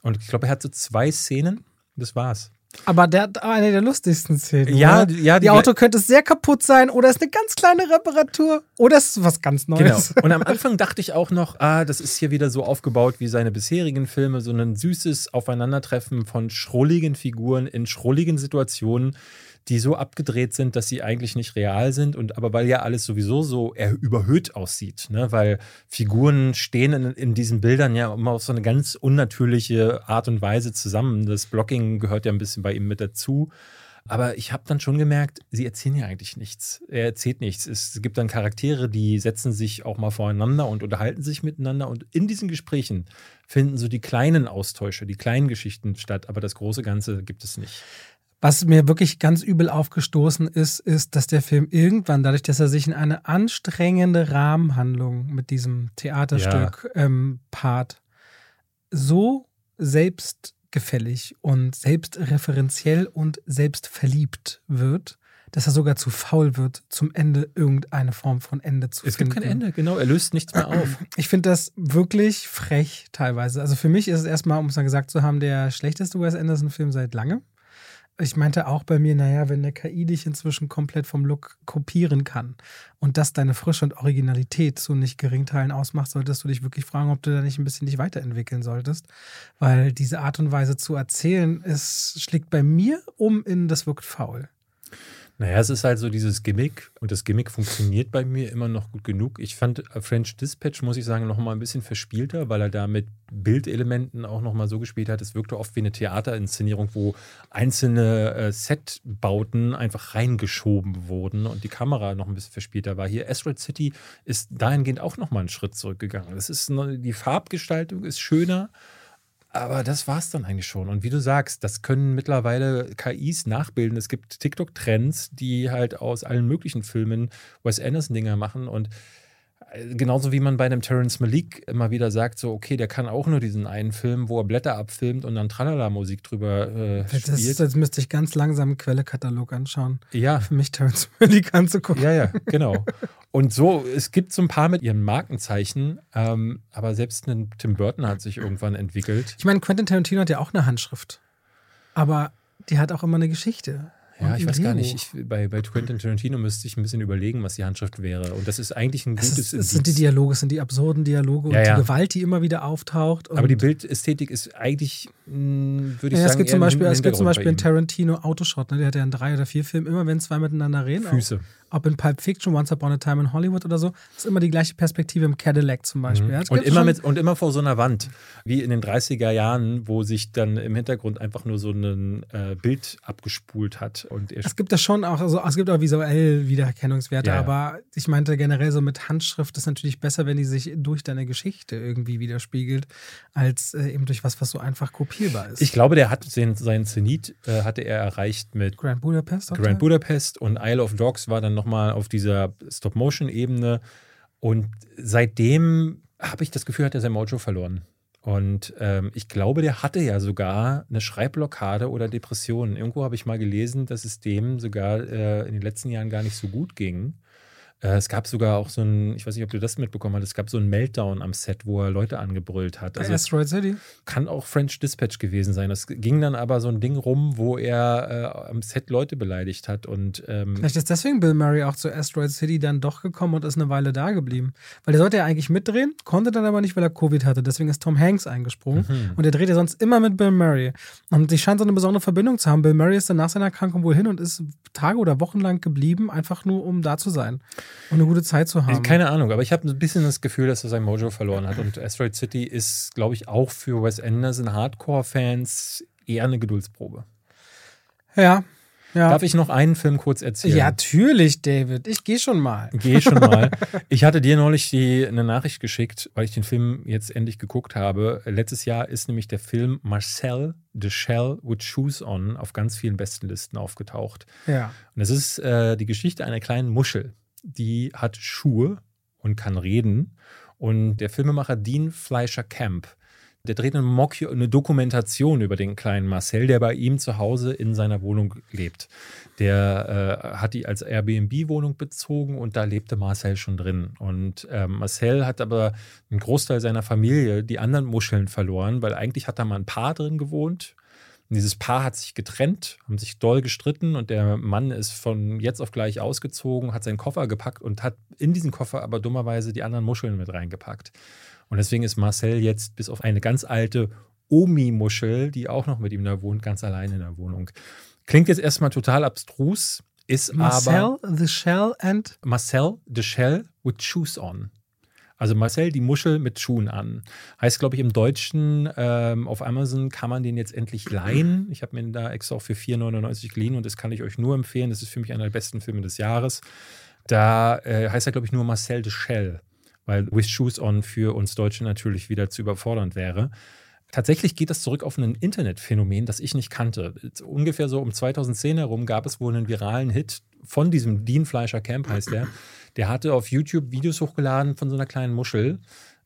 und ich glaube, er hat so zwei Szenen, das war's. Aber der hat eine der lustigsten Szenen. Ja, oder? ja. Die, die Auto könnte sehr kaputt sein oder ist eine ganz kleine Reparatur oder ist was ganz Neues. Genau. [LAUGHS] Und am Anfang dachte ich auch noch, ah, das ist hier wieder so aufgebaut wie seine bisherigen Filme, so ein süßes Aufeinandertreffen von schrulligen Figuren in schrulligen Situationen die so abgedreht sind, dass sie eigentlich nicht real sind und aber weil ja alles sowieso so überhöht aussieht, ne? weil Figuren stehen in, in diesen Bildern ja immer auf so eine ganz unnatürliche Art und Weise zusammen. Das Blocking gehört ja ein bisschen bei ihm mit dazu. Aber ich habe dann schon gemerkt, sie erzählen ja eigentlich nichts. Er erzählt nichts. Es gibt dann Charaktere, die setzen sich auch mal voreinander und unterhalten sich miteinander. Und in diesen Gesprächen finden so die kleinen Austausche, die kleinen Geschichten statt. Aber das große Ganze gibt es nicht. Was mir wirklich ganz übel aufgestoßen ist, ist, dass der Film irgendwann, dadurch, dass er sich in eine anstrengende Rahmenhandlung mit diesem Theaterstück ja. ähm, paart, so selbstgefällig und selbstreferenziell und selbstverliebt wird, dass er sogar zu faul wird, zum Ende irgendeine Form von Ende zu es finden. Es gibt kein Ende, genau. Er löst nichts mehr auf. [CLEARS THROAT] Ich finde das wirklich frech teilweise. Also für mich ist es erstmal, um es mal gesagt zu haben, der schlechteste Wes Anderson-Film seit langem. Ich meinte auch bei mir, naja, wenn der KI dich inzwischen komplett vom Look kopieren kann und das deine Frische und Originalität zu nicht geringen Teilen ausmacht, solltest du dich wirklich fragen, ob du da nicht ein bisschen dich weiterentwickeln solltest. Weil diese Art und Weise zu erzählen, es schlägt bei mir um in das wirkt faul. Naja, es ist halt so dieses Gimmick und das Gimmick funktioniert bei mir immer noch gut genug. Ich fand äh, French Dispatch, muss ich sagen, noch mal ein bisschen verspielter, weil er da mit Bildelementen auch noch mal so gespielt hat. Es wirkte oft wie eine Theaterinszenierung, wo einzelne äh, Setbauten einfach reingeschoben wurden und die Kamera noch ein bisschen verspielter war. Hier Asteroid City ist dahingehend auch noch mal einen Schritt zurückgegangen. Das ist die Farbgestaltung ist schöner Aber das war es dann eigentlich schon. Und wie du sagst, das können mittlerweile KIs nachbilden. Es gibt TikTok-Trends, die halt aus allen möglichen Filmen Wes Anderson-Dinger machen. Und genauso wie man bei einem Terence Malik immer wieder sagt, so, okay, der kann auch nur diesen einen Film, wo er Blätter abfilmt und dann Tralala-Musik drüber äh, Das spielt. jetzt müsste ich ganz langsam einen Quellekatalog anschauen. ja, Für mich Terrence [LAUGHS] Malick anzugucken. ja, ja, genau. Und so, es gibt so ein paar mit ihren Markenzeichen, ähm, aber selbst ein Tim Burton hat sich irgendwann entwickelt. Ich meine, Quentin Tarantino hat ja auch eine Handschrift. Aber die hat auch immer eine Geschichte. Ja, ich weiß gar nicht. Ich, bei, bei Quentin Tarantino müsste ich ein bisschen überlegen, was die Handschrift wäre. Und das ist eigentlich ein Es, gutes ist, es sind die. Dialoge, es sind die absurden Dialoge Ja, und ja. die Gewalt, die immer wieder auftaucht. Aber die Bildästhetik ist eigentlich, mh, würde ich ja, sagen, es gibt zum Beispiel, es gibt zum Beispiel bei in ihm. Tarantino Autoshot, ne? der hat ja in drei oder vier Filmen, immer wenn zwei miteinander reden, Füße. Ob, ob in Pulp Fiction, Once Upon a Time in Hollywood oder so, ist immer die gleiche Perspektive im Cadillac zum Beispiel. Ja, es Mhm. Und immer, mit, und immer vor so einer Wand, wie in den 30er Jahren, wo sich dann im Hintergrund einfach nur so ein äh, Bild abgespult hat. Und Es gibt das schon auch, also es gibt auch visuell Wiedererkennungswerte, Ja, ja. aber ich meinte generell so mit Handschrift ist natürlich besser, wenn die sich durch deine Geschichte irgendwie widerspiegelt, als äh, eben durch was, was so einfach kopierbar ist. ich glaube, der hat den, seinen Zenit äh, hatte er erreicht mit Grand Budapest. Grand Budapest und Isle of Dogs war dann nochmal auf dieser Stop-Motion-Ebene. Und seitdem habe ich das Gefühl, hat er sein Mojo verloren. Und ähm, ich glaube, der hatte ja sogar eine Schreibblockade oder Depressionen. Irgendwo habe ich mal gelesen, dass es dem sogar äh, in den letzten Jahren gar nicht so gut ging. Äh, es gab sogar auch so ein, ich weiß nicht, ob du das mitbekommen hast, es gab so einen Meltdown am Set, wo er Leute angebrüllt hat. Also Asteroid City. kann auch French Dispatch gewesen sein. Es ging dann aber so ein Ding rum, wo er äh, am Set Leute beleidigt hat und ähm, Vielleicht ist deswegen Bill Murray auch zu Asteroid City dann doch gekommen und ist eine Weile da geblieben. Weil der sollte ja eigentlich mitdrehen, konnte dann aber nicht, weil er Covid hatte. Deswegen ist Tom Hanks eingesprungen. Mhm. Und er dreht ja sonst immer mit Bill Murray. Und die scheint so eine besondere Verbindung zu haben. Bill Murray ist dann nach seiner Erkrankung wohl hin und ist Tage oder Wochen lang geblieben, einfach nur um da zu sein und eine gute Zeit zu haben. keine Ahnung, aber ich habe ein bisschen das Gefühl, dass er sein Mojo verloren hat. Und Asteroid City ist, glaube ich, auch für Wes Anderson Hardcore-Fans eher eine Geduldsprobe. ja. Ja. Darf ich noch einen Film kurz erzählen? ja, natürlich, David. Ich gehe schon mal. Geh schon mal. [LAUGHS] Ich hatte dir neulich die, eine Nachricht geschickt, weil ich den Film jetzt endlich geguckt habe. Letztes Jahr ist nämlich der Film Marcel the Shell with Shoes On auf ganz vielen Bestenlisten aufgetaucht. Ja. Und das ist äh, die Geschichte einer kleinen Muschel. Die hat Schuhe und kann reden. Und der Filmemacher Dean Fleischer Camp, der dreht eine, Mock eine Dokumentation über den kleinen Marcel, der bei ihm zu Hause in seiner Wohnung lebt. Der äh, hat die als Airbnb-Wohnung bezogen und da lebte Marcel schon drin. Und äh, Marcel hat aber einen Großteil seiner Familie, die anderen Muscheln verloren, weil eigentlich hat da mal ein Paar drin gewohnt. Und dieses Paar hat sich getrennt, haben sich doll gestritten und der Mann ist von jetzt auf gleich ausgezogen, hat seinen Koffer gepackt und hat in diesen Koffer aber dummerweise die anderen Muscheln mit reingepackt. Und deswegen ist Marcel jetzt bis auf eine ganz alte Omi-Muschel, die auch noch mit ihm da wohnt, ganz allein in der Wohnung. Klingt jetzt erstmal total abstrus, ist Marcel, aber The Shell and. Marcel the Shell with Shoes on. Also Marcel, die Muschel mit Schuhen an. Heißt, glaube ich, im Deutschen ähm, auf Amazon kann man den jetzt endlich leihen. Ich habe mir den da extra auch für 4,99 geliehen und das kann ich euch nur empfehlen. Das ist für mich einer der besten Filme des Jahres. Da äh, heißt er, glaube ich, nur Marcel the Shell, weil With Shoes on für uns Deutsche natürlich wieder zu überfordernd wäre. Tatsächlich geht das zurück auf ein Internetphänomen, das ich nicht kannte. Ungefähr so um 2010 herum gab es wohl einen viralen Hit von diesem Dean Fleischer Camp, heißt der. Der hatte auf YouTube Videos hochgeladen von so einer kleinen Muschel,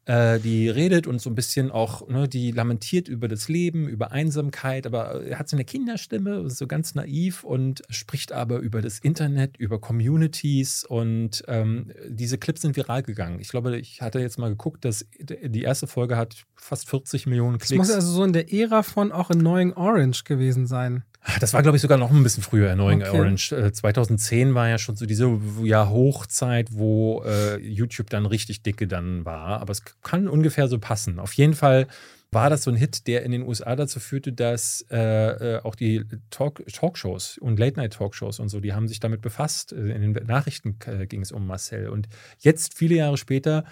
äh, die redet und so ein bisschen auch, ne, die lamentiert über das Leben, über Einsamkeit, aber er hat so eine Kinderstimme, so ganz naiv und spricht aber über das Internet, über Communities und ähm, diese Clips sind viral gegangen. Ich glaube, ich hatte jetzt mal geguckt, dass die erste Folge hat fast 40 Millionen Das Klicks. muss also so in der Ära von auch Annoying Orange gewesen sein. Das war, glaube ich, sogar noch ein bisschen früher, Annoying Okay. Orange. Äh, 2010 war ja schon so diese ja, Hochzeit, wo äh, YouTube dann richtig dicke dann war. Aber es kann ungefähr so passen. Auf jeden Fall war das so ein Hit, der in den USA dazu führte, dass äh, äh, auch die Talk Talkshows und Late-Night-Talkshows und so, die haben sich damit befasst. Äh, In den Nachrichten äh, ging es um Marcel. Und jetzt, viele Jahre später,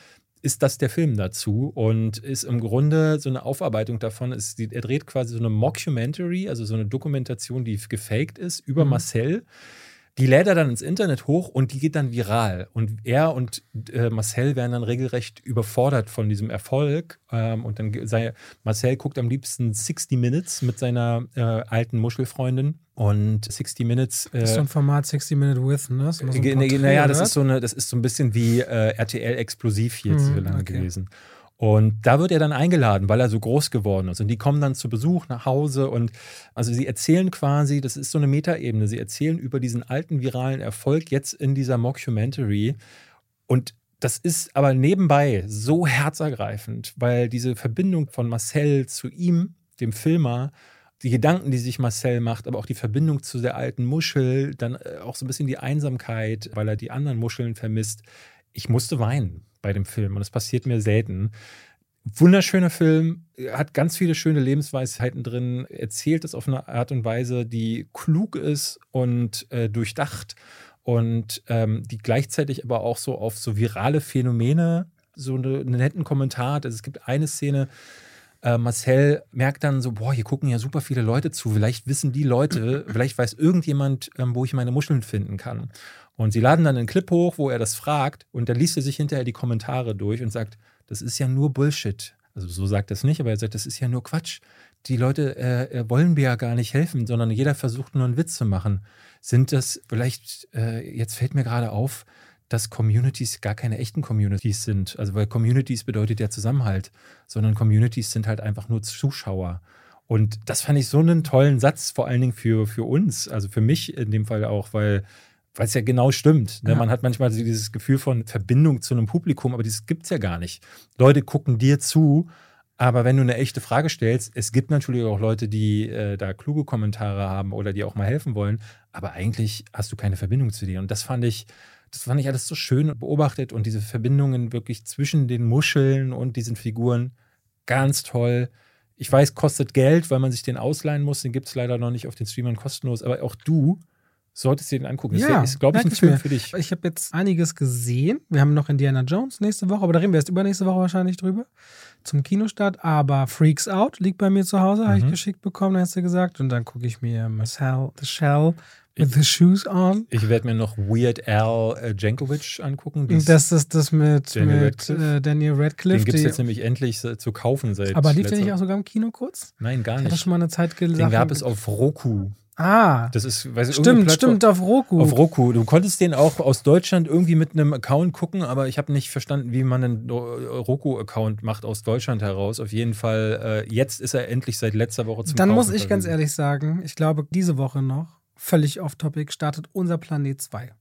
ist das der Film dazu und ist im Grunde so eine Aufarbeitung davon. Die- er dreht quasi so eine Mockumentary, also so eine Dokumentation, die gefaked ist, über Mhm. Marcel. Die lädt er dann ins Internet hoch und die geht dann viral. Und er und äh, Marcel werden dann regelrecht überfordert von diesem Erfolg. Ähm, und dann sei, Marcel guckt am liebsten 60 Minutes mit seiner äh, alten Muschelfreundin. Und 60 Minutes. Äh, das ist so ein Format 60 Minute with, ne? So naja, das ist so eine, das ist so ein bisschen wie äh, RTL Explosiv hier mhm, lange okay. gewesen. Und da wird er dann eingeladen, weil er so groß geworden ist. Und die kommen dann zu Besuch nach Hause und also sie erzählen quasi, das ist so eine Metaebene, sie erzählen über diesen alten viralen Erfolg jetzt in dieser Mockumentary. Und das ist aber nebenbei so herzergreifend, weil diese Verbindung von Marcel zu ihm, dem Filmer, die Gedanken, die sich Marcel macht, aber auch die Verbindung zu der alten Muschel, dann äh, auch so ein bisschen die Einsamkeit, weil er die anderen Muscheln vermisst. Ich musste weinen bei dem Film und das passiert mir selten. Wunderschöner Film, hat ganz viele schöne Lebensweisheiten drin, erzählt es auf eine Art und Weise, die klug ist und äh, durchdacht und ähm, die gleichzeitig aber auch so auf so virale Phänomene so eine, einen netten Kommentar hat. Also es gibt eine Szene, äh, Marcel merkt dann so, boah, hier gucken ja super viele Leute zu. Vielleicht wissen die Leute, vielleicht weiß irgendjemand, ähm, wo ich meine Muscheln finden kann. Und sie laden dann einen Clip hoch, wo er das fragt und dann liest er sich hinterher die Kommentare durch und sagt, das ist ja nur Bullshit. Also so sagt er es nicht, aber er sagt, das ist ja nur Quatsch. Die Leute äh, äh, wollen mir ja gar nicht helfen, sondern jeder versucht nur einen Witz zu machen. Sind das vielleicht, äh, jetzt fällt mir gerade auf, dass Communities gar keine echten Communities sind. Also weil Communities bedeutet ja Zusammenhalt, sondern Communities sind halt einfach nur Zuschauer. Und das fand ich so einen tollen Satz, vor allen Dingen für, für uns, also für mich in dem Fall auch, weil weil es ja genau stimmt. Ne? Ja. Man hat manchmal dieses Gefühl von Verbindung zu einem Publikum, aber das gibt es ja gar nicht. Leute gucken dir zu, aber wenn du eine echte Frage stellst, es gibt natürlich auch Leute, die äh, da kluge Kommentare haben oder die auch mal helfen wollen, aber eigentlich hast du keine Verbindung zu dir. Und das fand ich, das fand ich alles so schön beobachtet und diese Verbindungen wirklich zwischen den Muscheln und diesen Figuren ganz toll. Ich weiß, kostet Geld, weil man sich den ausleihen muss. Den gibt es leider noch nicht auf den Streamern kostenlos, aber auch du solltest du den angucken. Ja, das ist, glaube ich, ein Film für dich. Ich habe jetzt einiges gesehen. Wir haben noch Indiana Jones nächste Woche, aber da reden wir erst übernächste Woche wahrscheinlich drüber. Zum Kinostart. Aber Freaks Out liegt bei mir zu Hause, mhm. habe ich geschickt bekommen, hast du gesagt. Und dann gucke ich mir Marcel the Shell with ich, the Shoes on. Ich werde mir noch Weird Al äh, Jankovic angucken. Das ist das mit Daniel mit, Radcliffe. Äh, Daniel Radcliffe. Den gibt es jetzt nämlich endlich zu kaufen seit. Aber lief der nicht auch sogar im Kino kurz? Nein, gar nicht. Ich hatte schon mal eine Zeit gesagt. Den gab es auf Roku. Ah. Das ist, weiß stimmt, stimmt, auf Roku. Auf Roku. Du konntest den auch aus Deutschland irgendwie mit einem Account gucken, aber ich habe nicht verstanden, wie man einen Roku-Account macht aus Deutschland heraus. Auf jeden Fall, äh, jetzt ist er endlich seit letzter Woche zum Dann Kaufen muss ich ganz ehrlich sagen, ich glaube, diese Woche noch, völlig off-topic, startet unser Planet 2.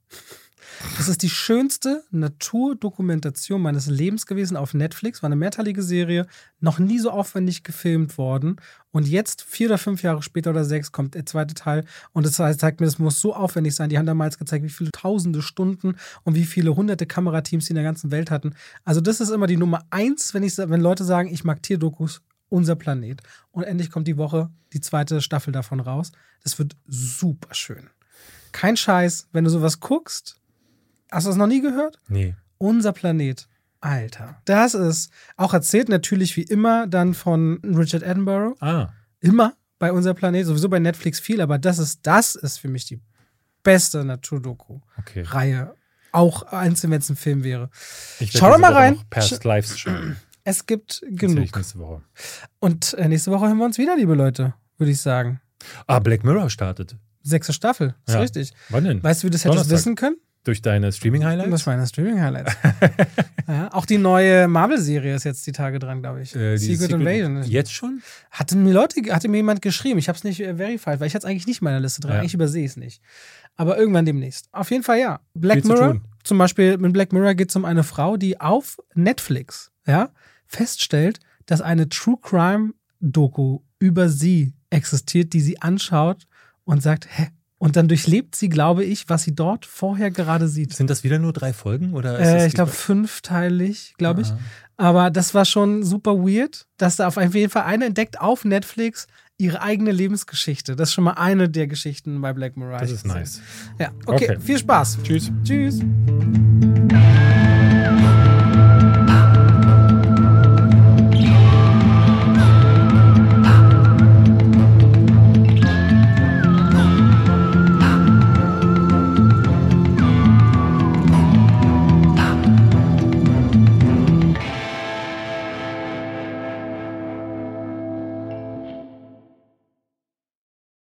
Das ist die schönste Naturdokumentation meines Lebens gewesen auf Netflix. War eine mehrteilige Serie, noch nie so aufwendig gefilmt worden. Und jetzt, vier oder fünf Jahre später oder sechs, kommt der zweite Teil. Und das zeigt mir, das muss so aufwendig sein. Die haben damals gezeigt, wie viele tausende Stunden und wie viele hunderte Kamerateams sie in der ganzen Welt hatten. Also, das ist immer die Nummer eins, wenn, ich, wenn Leute sagen, ich mag Tierdokus, unser Planet. Und endlich kommt die Woche die zweite Staffel davon raus. Das wird super schön. Kein Scheiß, wenn du sowas guckst, Hast du das noch nie gehört? Nee. Unser Planet. Alter. Das ist auch erzählt natürlich wie immer dann von Richard Attenborough. Ah. Immer bei Unser Planet, sowieso bei Netflix viel, aber das ist, das ist für mich die beste Naturdoku-Reihe. Okay. Auch einzeln, wenn es ein Film wäre. Schau doch mal rein. Past Lives schauen. [CLEARS THROAT] Es gibt genug. Nächste Woche. Und äh, nächste Woche hören wir uns wieder, liebe Leute, würde ich sagen. Ah, Black Mirror startet. Sechste Staffel, ist ja. richtig. Wann denn? Weißt du, wie das hättest wissen können? Durch deine Streaming-Highlights? Durch meine Streaming-Highlights. [LAUGHS] ja, auch die neue Marvel-Serie ist jetzt die Tage dran, glaube ich. Äh, Secret, Secret, Invasion. Jetzt schon? Hatte mir Leute, hatte mir jemand geschrieben. Ich habe es nicht äh, verified, weil ich hatte es eigentlich nicht in meiner Liste drin. Ja. Eigentlich übersehe es nicht. Aber irgendwann demnächst. Auf jeden Fall ja. Black Viel Mirror. Zum Beispiel mit Black Mirror geht es um eine Frau, die auf Netflix ja, feststellt, dass eine True Crime Doku über sie existiert, die sie anschaut und sagt, hä, und dann durchlebt sie, glaube ich, was sie dort vorher gerade sieht. Sind das wieder nur drei Folgen? Oder äh, ich glaube fünfteilig, glaube ich. Aber das war schon super weird, dass da auf jeden Fall eine entdeckt auf Netflix ihre eigene Lebensgeschichte. Das ist schon mal eine der Geschichten bei Black Mirror. Das ist nice. Ja, okay. okay. Viel Spaß. Tschüss. Tschüss.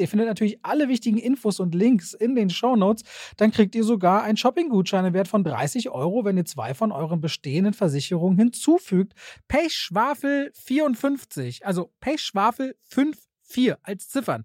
ihr findet natürlich alle wichtigen Infos und Links in den Shownotes, dann kriegt ihr sogar einen Shopping-Gutschein im Wert von 30 Euro, wenn ihr zwei von euren bestehenden Versicherungen hinzufügt. Pechschwafel 54, also Pechschwafel 54 als Ziffern.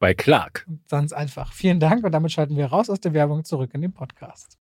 Bei Clark. Ganz einfach. Vielen Dank und damit schalten wir raus aus der Werbung zurück in den Podcast.